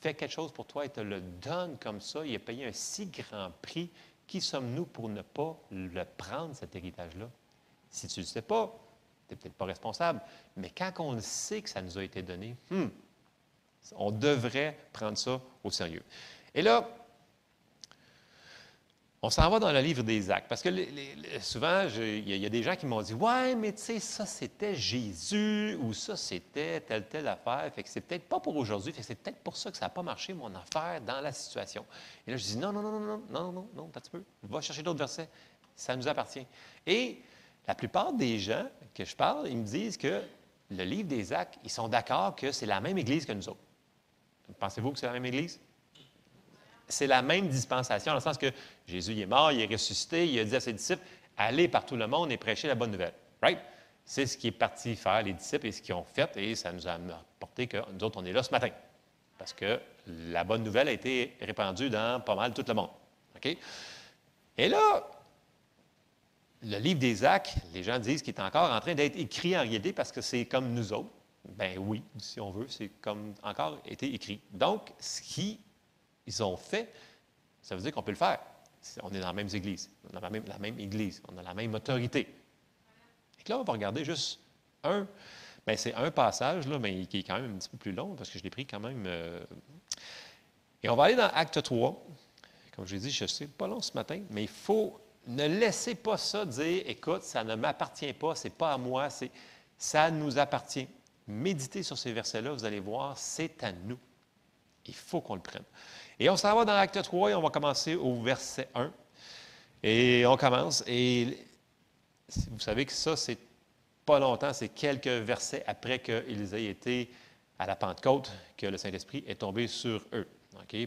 fait quelque chose pour toi et te le donne comme ça, il a payé un si grand prix, qui sommes-nous pour ne pas le prendre, cet héritage-là? Si tu ne le sais pas, tu n'es peut-être pas responsable, mais quand on sait que ça nous a été donné, hmm, on devrait prendre ça au sérieux. Et là, On s'en va dans le livre des actes. Parce que souvent, je- il y, a- il y a des gens qui m'ont dit Ouais, mais tu sais, ça c'était Jésus ou ça c'était telle, telle affaire. Fait que c'est peut-être pas pour aujourd'hui. Fait que c'est peut-être pour ça que ça n'a pas marché, mon affaire, dans la situation. Et là, je dis Non, non, non, non, non, non, non, non, un petit peu. Va chercher d'autres versets. Ça nous appartient. Et la plupart des gens que je parle, ils me disent que le livre des actes, ils sont d'accord que c'est la même Église que nous autres. Pensez-vous que c'est la même Église? C'est la même dispensation, dans le sens que Jésus il est mort, il est ressuscité, il a dit à ses disciples allez par tout le monde et prêchez la bonne nouvelle. Right? C'est ce qui est parti faire les disciples et ce qu'ils ont fait, et ça nous a apporté que nous autres, on est là ce matin. Parce que la bonne nouvelle a été répandue dans pas mal tout le monde. OK? Et là, le livre des actes, les gens disent qu'il est encore en train d'être écrit en réalité parce que c'est comme nous autres. Ben oui, si on veut, c'est comme encore été écrit. Donc, ce qui ils ont fait, ça veut dire qu'on peut le faire. On est dans la même église, on a la même, la même église, on a la même autorité. Et là, on va regarder juste un. Bien, c'est un passage, là, mais qui est quand même un petit peu plus long, parce que je l'ai pris quand même. euh, Et on va aller dans Acte 3. Comme je l'ai dit, je sais, pas long ce matin, mais il faut ne laissez pas ça dire écoute, ça ne m'appartient pas, c'est pas à moi, c'est ça nous appartient. Méditez sur ces versets-là, vous allez voir, c'est à nous. Il faut qu'on le prenne. Et on s'en va dans Acte 3 et on va commencer au verset 1. Et on commence. Et vous savez que ça, c'est pas longtemps, c'est quelques versets après qu'ils aient été à la Pentecôte que le Saint-Esprit est tombé sur eux.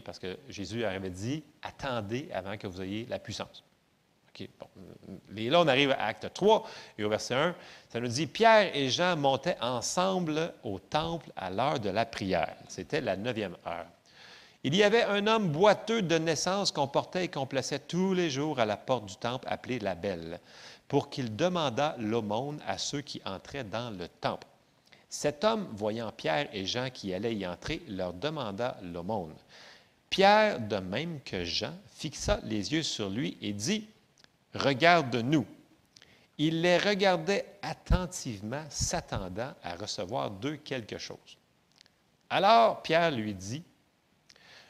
Parce que Jésus avait dit attendez avant que vous ayez la puissance. Bon. Et là, on arrive à Acte 3 et au verset 1, ça nous dit Pierre et Jean montaient ensemble au temple à l'heure de la prière. C'était la neuvième heure. Il y avait un homme boiteux de naissance qu'on portait et qu'on plaçait tous les jours à la porte du temple appelé la Belle, pour qu'il demandât l'aumône à ceux qui entraient dans le temple. Cet homme, voyant Pierre et Jean qui allaient y entrer, leur demanda l'aumône. Pierre, de même que Jean, fixa les yeux sur lui et dit, Regarde-nous. Il les regardait attentivement, s'attendant à recevoir d'eux quelque chose. Alors Pierre lui dit,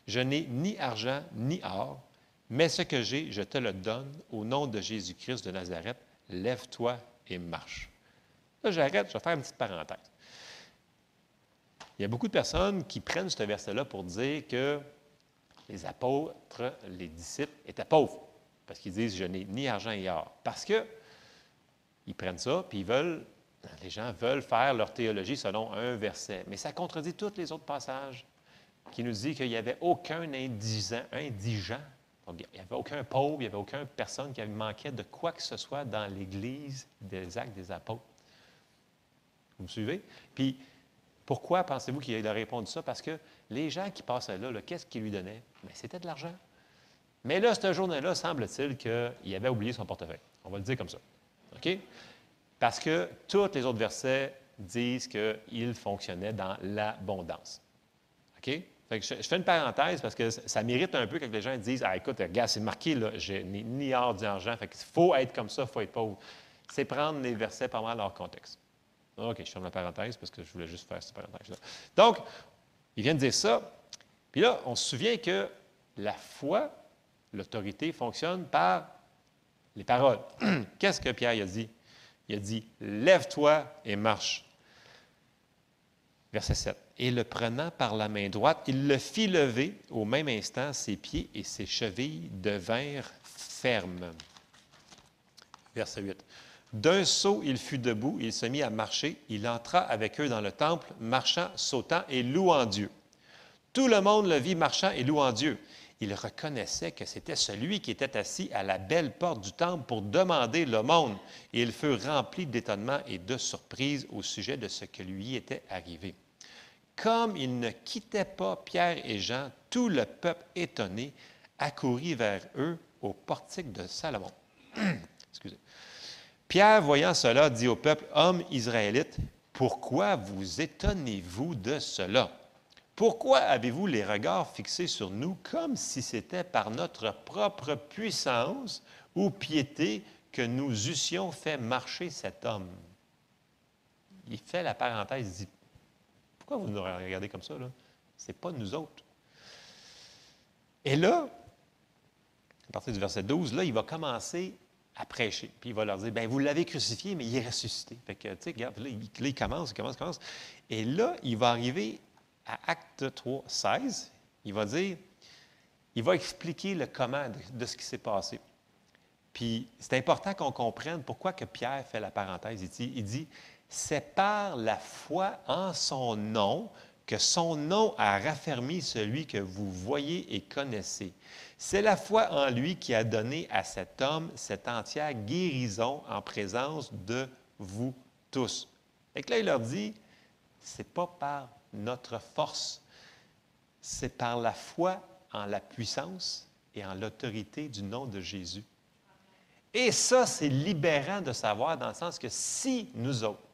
Je n'ai ni argent ni or, mais ce que j'ai, je te le donne au nom de Jésus-Christ de Nazareth. Lève-toi et marche. Là, j'arrête, je vais faire une petite parenthèse. Il y a beaucoup de personnes qui prennent ce verset-là pour dire que les apôtres, les disciples étaient pauvres. Parce qu'ils disent, je n'ai ni argent ni or. Parce que ils prennent ça, puis ils veulent, les gens veulent faire leur théologie selon un verset. Mais ça contredit tous les autres passages qui nous dit qu'il n'y avait aucun indigent, indigent. Il n'y avait aucun pauvre, il n'y avait aucune personne qui manquait de quoi que ce soit dans l'Église des actes des apôtres. Vous me suivez? Puis, pourquoi pensez-vous qu'il a répondu ça? Parce que les gens qui passaient là, qu'est-ce qu'ils lui donnaient? Bien, c'était de l'argent. Mais là, cette journée-là, semble-t-il qu'il avait oublié son portefeuille. On va le dire comme ça. OK? Parce que tous les autres versets disent qu'il fonctionnait dans l'abondance. OK? Que je, fais une parenthèse parce que ça, mérite un peu quand les gens disent Ah, écoute, regarde, c'est marqué, là, je n'ai ni or ni argent. Fait qu'il faut être comme ça, il faut être pauvre. C'est prendre les versets pas mal hors contexte. OK, je ferme la parenthèse parce que je voulais juste faire cette parenthèse-là. Donc, il vient de dire ça. Puis là, on se souvient que la foi, l'autorité fonctionne par les paroles. Qu'est-ce que Pierre a dit? Il a dit Lève-toi et marche. Verset 7. Et le prenant par la main droite, il le fit lever. Au même instant, ses pieds et ses chevilles devinrent fermes. Verset 8. D'un saut, il fut debout, il se mit à marcher. Il entra avec eux dans le temple, marchant, sautant et louant Dieu. Tout le monde le vit marchant et louant Dieu. Il reconnaissait que c'était celui qui était assis à la belle porte du temple pour demander l'aumône. Et il fut rempli d'étonnement et de surprise au sujet de ce que lui était arrivé. Comme il ne quittait pas Pierre et Jean, tout le peuple étonné accourut vers eux au portique de Salomon. Pierre, voyant cela, dit au peuple, Hommes israélites, pourquoi vous étonnez-vous de cela? Pourquoi avez-vous les regards fixés sur nous comme si c'était par notre propre puissance ou piété que nous eussions fait marcher cet homme? Il fait la parenthèse, dit, pourquoi vous nous regardez comme ça? Ce n'est pas nous autres. Et là, à partir du verset 12, là, il va commencer à prêcher. Puis il va leur dire, ben vous l'avez crucifié, mais il est ressuscité. Fait que, tu sais, là il, commence, il commence, il commence. Et là, il va arriver à Acte 3, 16. Il va dire, il va expliquer le comment de, de ce qui s'est passé. Puis c'est important qu'on comprenne pourquoi que Pierre fait la parenthèse. Il dit, il dit c'est par la foi en son nom que son nom a raffermi celui que vous voyez et connaissez. C'est la foi en lui qui a donné à cet homme cette entière guérison en présence de vous tous. Et que là, il leur dit, c'est pas par notre force, c'est par la foi en la puissance et en l'autorité du nom de Jésus. Et ça, c'est libérant de savoir dans le sens que si nous autres,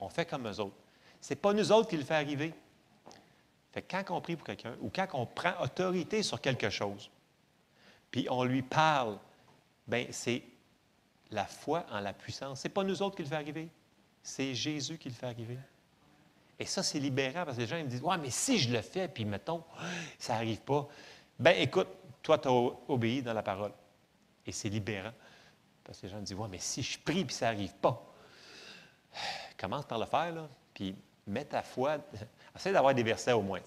on fait comme eux autres, ce n'est pas nous autres qui le fait arriver. Fait quand on prie pour quelqu'un ou quand on prend autorité sur quelque chose, puis on lui parle, bien, c'est la foi en la puissance. Ce n'est pas nous autres qui le fait arriver, c'est Jésus qui le fait arriver. Et ça, c'est libérant parce que les gens ils me disent Ouais, mais si je le fais, puis mettons, ça n'arrive pas. Ben écoute, toi, tu as obéi dans la parole. Et c'est libérant. Parce que les gens me disent Ouais, mais si je prie, puis ça n'arrive pas. Commence par le faire, puis mets ta foi. Essaye d'avoir des versets au moins.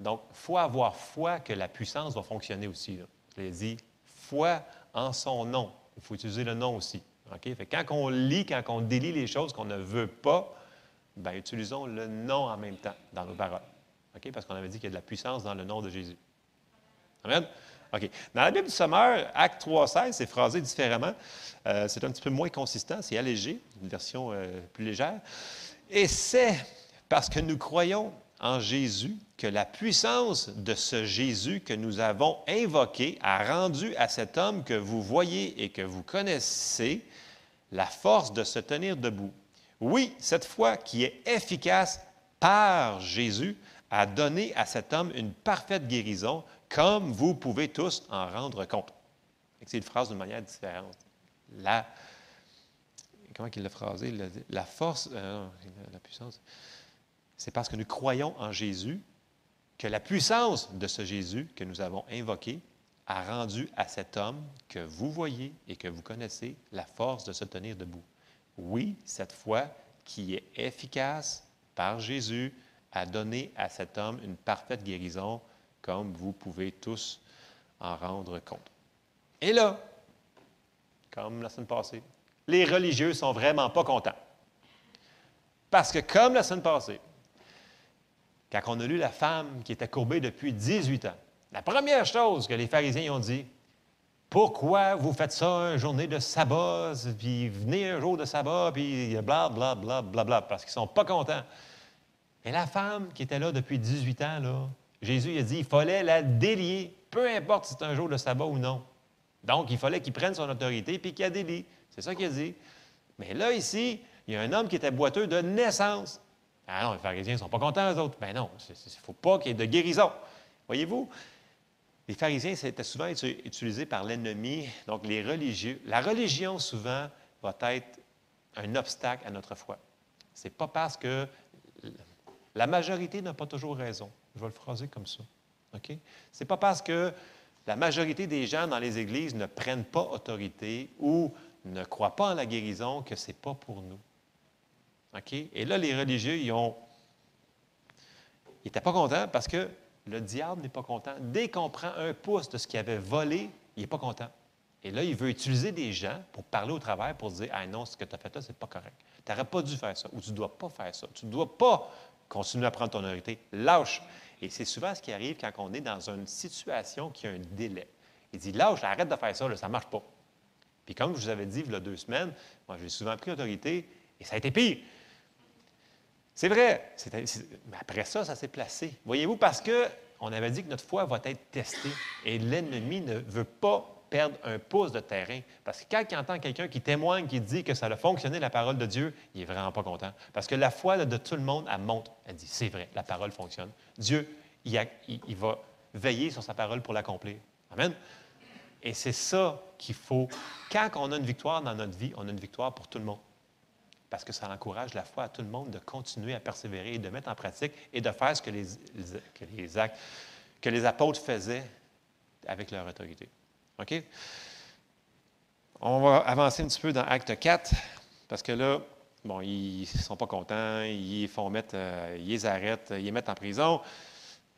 Donc, il faut avoir foi que la puissance va fonctionner aussi. Là. Je l'ai dit, foi en son nom. Il faut utiliser le nom aussi. Quand on lit, quand on délie les choses qu'on ne veut pas, bien, utilisons le nom en même temps dans nos paroles. Parce qu'on avait dit qu'il y a de la puissance dans le nom de Jésus. Amen? OK. Dans la Bible du Sommeur, Acte 3.16, c'est phrasé différemment. Euh, c'est un petit peu moins consistant, c'est allégé, une version euh, plus légère. Et c'est parce que nous croyons en Jésus que la puissance de ce Jésus que nous avons invoqué a rendu à cet homme que vous voyez et que vous connaissez la force de se tenir debout. Oui, cette foi qui est efficace par Jésus a donné à cet homme une parfaite guérison, comme vous pouvez tous en rendre compte. C'est une phrase d'une manière différente. La, comment il l'a phrasé? La, force, euh, la puissance, c'est parce que nous croyons en Jésus que la puissance de ce Jésus que nous avons invoqué a rendu à cet homme que vous voyez et que vous connaissez la force de se tenir debout. Oui, cette foi qui est efficace par Jésus a donné à cet homme une parfaite guérison, comme vous pouvez tous en rendre compte. Et là, comme la semaine passée, les religieux sont vraiment pas contents. Parce que comme la semaine passée, quand on a lu la femme qui était courbée depuis 18 ans, la première chose que les pharisiens ont dit, pourquoi vous faites ça une journée de sabbat, puis venez un jour de sabbat, puis bla, bla, bla, bla, bla, parce qu'ils sont pas contents. Et la femme qui était là depuis 18 ans, là, Jésus a dit, il fallait la délier, peu importe si c'est un jour de sabbat ou non. Donc, il fallait qu'il prenne son autorité puis qu'il la délie. C'est ça qu'il a dit. Mais là, ici, il y a un homme qui était boiteux de naissance. Ah non, les pharisiens ne sont pas contents, eux autres. Ben non, il ne faut pas qu'il y ait de guérison. Voyez-vous, les pharisiens, c'était souvent utilisé par l'ennemi, donc les religieux. La religion, souvent, va être un obstacle à notre foi. Ce n'est pas parce que la majorité n'a pas toujours raison. Je vais le phraser comme ça. OK? Ce n'est pas parce que la majorité des gens dans les églises ne prennent pas autorité ou ne croient pas en la guérison que ce n'est pas pour nous. OK? Et là, les religieux, ils ont. N'étaient pas contents parce que le diable n'est pas content. Dès qu'on prend un pouce de ce qu'il avait volé, il n'est pas content. Et là, il veut utiliser des gens pour parler au travers, pour dire Ah non, ce que tu as fait là, ce n'est pas correct. Tu n'aurais pas dû faire ça, ou tu ne dois pas faire ça. Tu ne dois pas continuer à prendre ton autorité. Lâche. Et c'est souvent ce qui arrive quand on est dans une situation qui a un délai. Il dit Lâche, arrête de faire ça, ça ne marche pas. Puis comme je vous avais dit il y a deux semaines, moi j'ai souvent pris l'autorité et ça a été pire. C'est vrai. mais après ça, ça s'est placé. Voyez-vous, parce qu'on avait dit que notre foi va être testée et l'ennemi ne veut pas perdre un pouce de terrain. Parce que quand il entend quelqu'un qui témoigne, qui dit que ça a fonctionné, la parole de Dieu, il est vraiment pas content. Parce que la foi de tout le monde, elle monte. Elle dit, c'est vrai, la parole fonctionne. Dieu, il, il va veiller sur sa parole pour l'accomplir. Amen. Et c'est ça qu'il faut. Quand on a une victoire dans notre vie, on a une victoire pour tout le monde parce que ça encourage la foi à tout le monde de continuer à persévérer et de mettre en pratique et de faire ce que les, que les, actes, que les apôtres faisaient avec leur autorité. OK? On va avancer un petit peu dans Acte 4, parce que là, bon, ils ne sont pas contents, ils font mettre, euh, ils les arrêtent, ils les mettent en prison.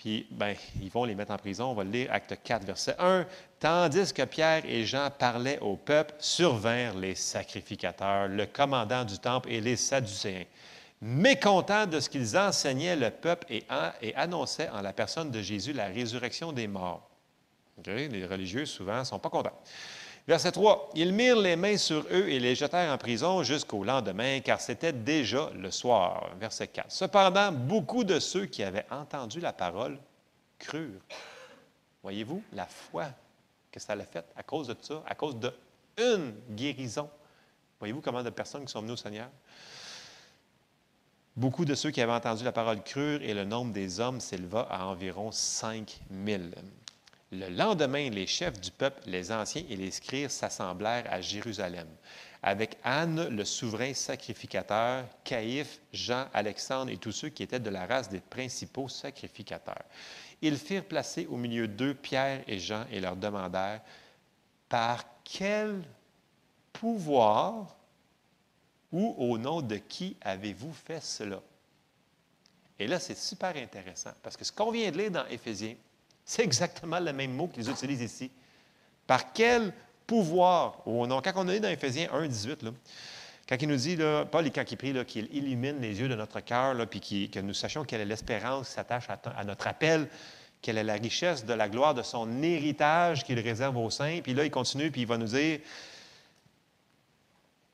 Puis, ben, ils vont les mettre en prison. On va lire Acte 4, verset 1. Tandis que Pierre et Jean parlaient au peuple, survinrent les sacrificateurs, le commandant du temple et les Sadducéens. Mécontents de ce qu'ils enseignaient le peuple et, et, annonçaient en la personne de Jésus la résurrection des morts. Les religieux, souvent, ne sont pas contents. Verset 3. Ils mirent les mains sur eux et les jetèrent en prison jusqu'au lendemain, car c'était déjà le soir. Verset 4. Cependant, beaucoup de ceux qui avaient entendu la parole crurent. Voyez-vous la foi que ça l'a fait à cause de ça, à cause de une guérison? Voyez-vous combien de personnes qui sont venues au Seigneur? Beaucoup de ceux qui avaient entendu la parole crurent et le nombre des hommes s'éleva à environ 5000. Le lendemain, les chefs du peuple, les anciens et les scribes s'assemblèrent à Jérusalem, avec Anne, le souverain sacrificateur, Caïphe, Jean, Alexandre et tous ceux qui étaient de la race des principaux sacrificateurs. Ils firent placer au milieu d'eux Pierre et Jean et leur demandèrent Par quel pouvoir ou au nom de qui avez-vous fait cela? Et là, c'est super intéressant parce que ce qu'on vient de lire dans Éphésiens, c'est exactement le même mot qu'ils utilisent ici. Par quel pouvoir ou non? Quand on est dans Éphésiens 1, 18, là, quand il nous dit, là, Paul, quand il prie, qu'il illumine les yeux de notre cœur, puis que nous sachions quelle est l'espérance qui s'attache à, notre appel, quelle est la richesse de la gloire de son héritage qu'il réserve aux saints. Puis là, il continue, puis il va nous dire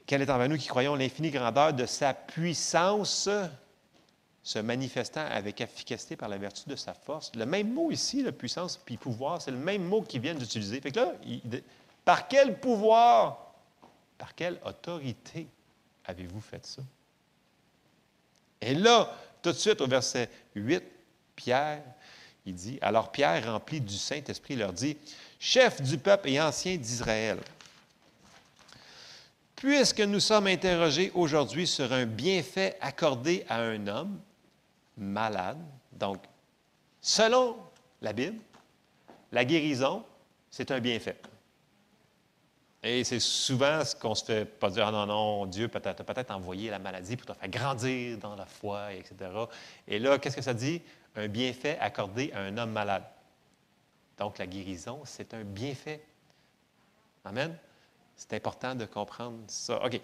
quelle est envers nous qui croyons l'infinie grandeur de sa puissance se manifestant avec efficacité par la vertu de sa force. Le même mot ici, la puissance puis pouvoir, c'est le même mot qu'ils viennent d'utiliser. Par quel pouvoir, par quelle autorité avez-vous fait ça? Et là, tout de suite au verset 8, Pierre, il dit, alors Pierre, rempli du Saint-Esprit, leur dit, chef du peuple et ancien d'Israël, puisque nous sommes interrogés aujourd'hui sur un bienfait accordé à un homme, malade. Donc, selon la Bible, la guérison, c'est un bienfait. Et c'est souvent ce qu'on se fait pas dire, ah non, non, Dieu peut-être peut-être envoyé la maladie pour te faire grandir dans la foi, etc. Et là, qu'est-ce que ça dit? Un bienfait accordé à un homme malade. Donc, la guérison, c'est un bienfait. Amen? C'est important de comprendre ça. OK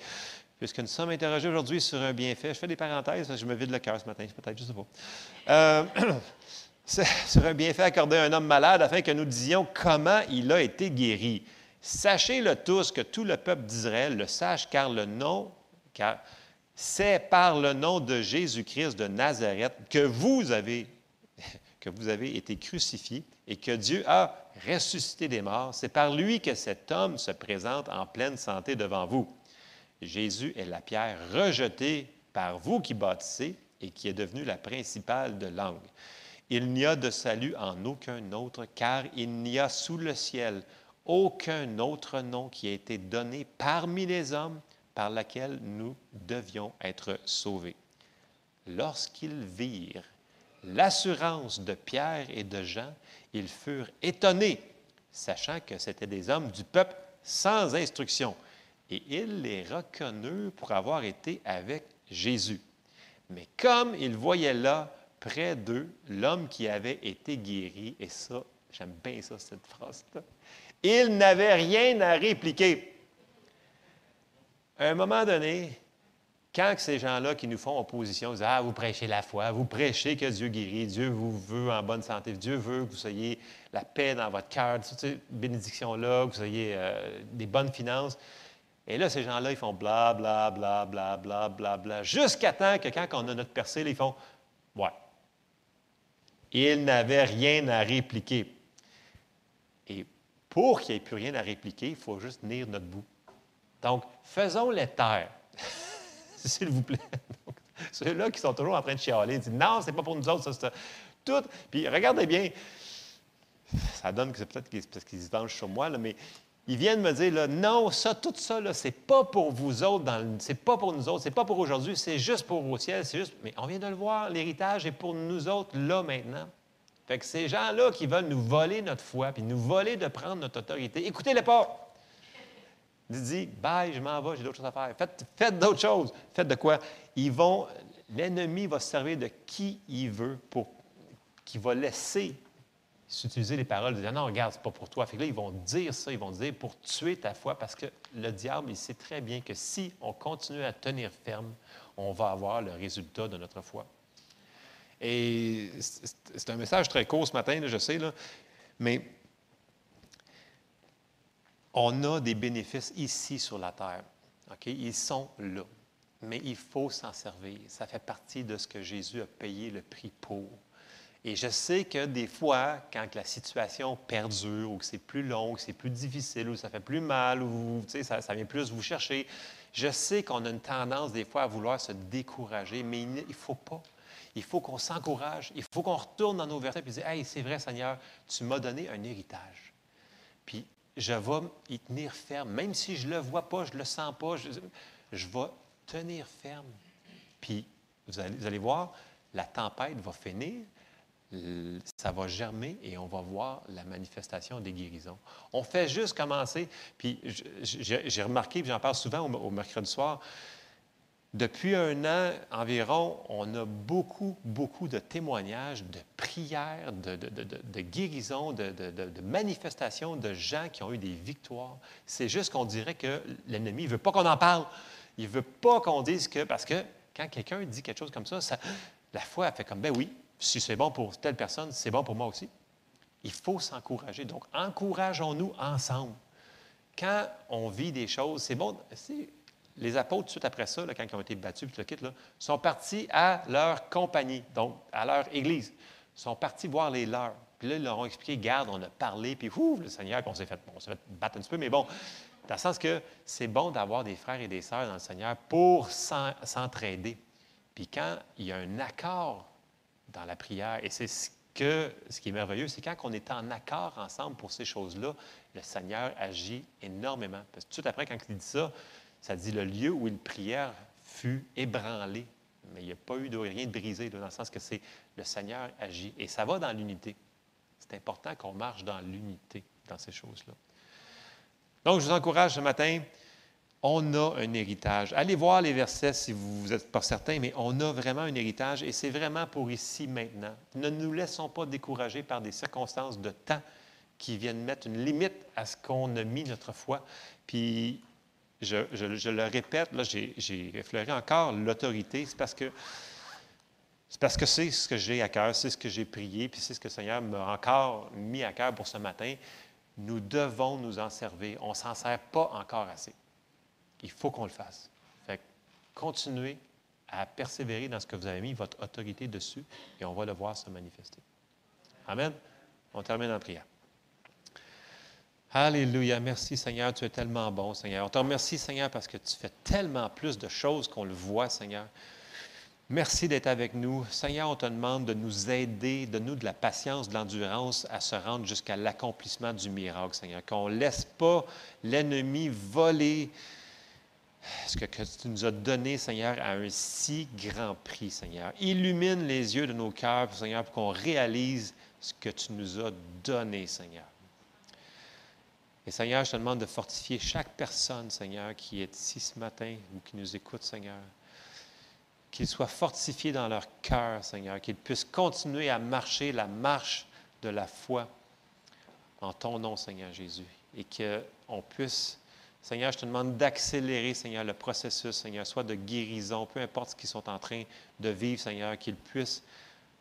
puisque nous sommes interrogés aujourd'hui sur un bienfait. Je fais des parenthèses, je me vide le cœur ce matin, peut-être, je ne sais pas. Sur un bienfait accordé à un homme malade afin que nous disions comment il a été guéri. Sachez-le tous que tout le peuple d'Israël le sache, car le nom, car c'est par le nom de Jésus-Christ de Nazareth que vous avez, que vous avez été crucifié et que Dieu a ressuscité des morts. C'est par lui que cet homme se présente en pleine santé devant vous. Jésus est la pierre rejetée par vous qui bâtissez et qui est devenue la principale de l'angle. Il n'y a de salut en aucun autre, car il n'y a sous le ciel aucun autre nom qui a été donné parmi les hommes par lequel nous devions être sauvés. Lorsqu'ils virent l'assurance de Pierre et de Jean, ils furent étonnés, sachant que c'étaient des hommes du peuple sans instruction et il les reconnut pour avoir été avec Jésus. Mais comme il voyait là, près d'eux, l'homme qui avait été guéri, et ça, j'aime bien ça, cette phrase-là, il n'avait rien à répliquer. À un moment donné, quand ces gens-là qui nous font opposition disent Ah, vous prêchez la foi, vous prêchez que Dieu guérit, Dieu vous veut en bonne santé, Dieu veut que vous ayez la paix dans votre cœur, toutes ces bénédictions-là, que vous ayez euh, des bonnes finances. Et là, ces gens-là, ils font bla, bla, bla, bla, bla, bla, bla, jusqu'à temps que quand on a notre percée, ils font Ouais. Ils n'avaient rien à répliquer. Et pour qu'il n'y ait plus rien à répliquer, il faut juste tenir notre bout. Donc, faisons-les taire. S'il vous plaît. Ceux-là qui sont toujours en train de chialer, ils disent Non, c'est pas pour nous autres, ça, c'est tout. Puis regardez bien, ça donne que c'est peut-être parce qu'ils se vengent sur moi, là, mais ils viennent me dire, là, non, ça, tout ça, ce n'est pas pour vous autres, ce n'est pas pour nous autres, ce n'est pas pour aujourd'hui, c'est juste pour au ciel, c'est juste. Mais on vient de le voir, l'héritage est pour nous autres, là, maintenant. Fait que ces gens-là qui veulent nous voler notre foi, puis nous voler de prendre notre autorité, écoutez-les pas. Dis, bye, je m'en vais, j'ai d'autres choses à faire. Faites, faites d'autres choses. Faites de quoi? Ils vont, l'ennemi va se servir de qui il veut pour, qui va laisser s'utiliser les paroles de dire non, regarde, c'est pas pour toi. Fait là, ils vont dire ça, ils vont dire pour tuer ta foi parce que le diable, il sait très bien que si on continue à tenir ferme, on va avoir le résultat de notre foi. Et c'est un message très court ce matin, je sais, là, mais on a des bénéfices ici sur la terre. OK? Ils sont là. Mais il faut s'en servir. Ça fait partie de ce que Jésus a payé le prix pour. Et je sais que des fois, quand la situation perdure, ou que c'est plus long, que c'est plus difficile, ou ça fait plus mal, ou ça, ça vient plus vous chercher, je sais qu'on a une tendance des fois à vouloir se décourager, mais il ne faut pas. Il faut qu'on s'encourage. Il faut qu'on retourne dans nos versets et dire Hey, c'est vrai, Seigneur, tu m'as donné un héritage. Puis je vais y tenir ferme. Même si je ne le vois pas, je ne le sens pas, je, vais tenir ferme. Puis vous allez voir, la tempête va finir, ça va germer et on va voir la manifestation des guérisons. On fait juste commencer, puis j'ai remarqué, puis j'en parle souvent au, mercredi soir, depuis un an environ, on a beaucoup, beaucoup de témoignages, de prières, de, guérisons, de, manifestations de gens qui ont eu des victoires. C'est juste qu'on dirait que l'ennemi ne veut pas qu'on en parle. Il ne veut pas qu'on dise que, parce que quand quelqu'un dit quelque chose comme ça, la foi a fait comme, ben oui, si c'est bon pour telle personne, c'est bon pour moi aussi. Il faut s'encourager. Donc, encourageons-nous ensemble. Quand on vit des choses, c'est bon. Les apôtres, tout de suite après ça, quand ils ont été battus, puis le là, sont partis à leur compagnie, donc à leur église. Ils sont partis voir les leurs. Puis là, ils leur ont expliqué, garde, on a parlé, puis ouf, le Seigneur, puis on s'est fait, fait battre un petit peu, mais bon, dans le sens que c'est bon d'avoir des frères et des sœurs dans le Seigneur pour s'entraider. Puis quand il y a un accord dans la prière. Et c'est ce, que, ce qui est merveilleux, c'est quand on est en accord ensemble pour ces choses-là, le Seigneur agit énormément. Parce que tout après, quand il dit ça, ça dit le lieu où une prière fut ébranlé. Mais il n'y a pas eu de rien de brisé, dans le sens que c'est le Seigneur agit. Et ça va dans l'unité. C'est important qu'on marche dans l'unité dans ces choses-là. Donc, je vous encourage ce matin, on a un héritage. Allez voir les versets si vous n'êtes pas certain, mais on a vraiment un héritage et c'est vraiment pour ici maintenant. Ne nous laissons pas décourager par des circonstances de temps qui viennent mettre une limite à ce qu'on a mis notre foi. Puis, je, le répète, là, j'ai effleuré encore l'autorité, c'est parce que c'est parce que c'est ce que j'ai à cœur, c'est ce que j'ai prié, puis c'est ce que le Seigneur m'a encore mis à cœur pour ce matin. Nous devons nous en servir. On ne s'en sert pas encore assez. Il faut qu'on le fasse. Fait continuez à persévérer dans ce que vous avez mis votre autorité dessus et on va le voir se manifester. Amen. On termine en prière. Alléluia. Merci Seigneur, tu es tellement bon Seigneur. On te remercie Seigneur parce que tu fais tellement plus de choses qu'on le voit Seigneur. Merci d'être avec nous. Seigneur, on te demande de nous aider, de nous de la patience, de l'endurance à se rendre jusqu'à l'accomplissement du miracle, Seigneur. Qu'on ne laisse pas l'ennemi voler ce que, tu nous as donné, Seigneur, à un si grand prix, Seigneur? Illumine les yeux de nos cœurs, Seigneur, pour qu'on réalise ce que tu nous as donné, Seigneur. Et Seigneur, je te demande de fortifier chaque personne, Seigneur, qui est ici ce matin ou qui nous écoute, Seigneur. Qu'ils soient fortifiés dans leur cœur, Seigneur, qu'ils puissent continuer à marcher la marche de la foi en ton nom, Seigneur Jésus, et qu'on puisse Seigneur, je te demande d'accélérer, Seigneur, le processus, Seigneur, soit de guérison, peu importe ce qu'ils sont en train de vivre, Seigneur, qu'ils puissent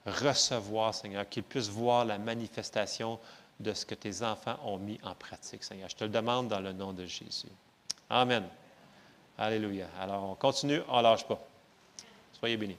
recevoir, Seigneur, qu'ils puissent voir la manifestation de ce que tes enfants ont mis en pratique, Seigneur. Je te le demande dans le nom de Jésus. Amen. Alléluia. Alors, on continue, on ne lâche pas. Soyez bénis.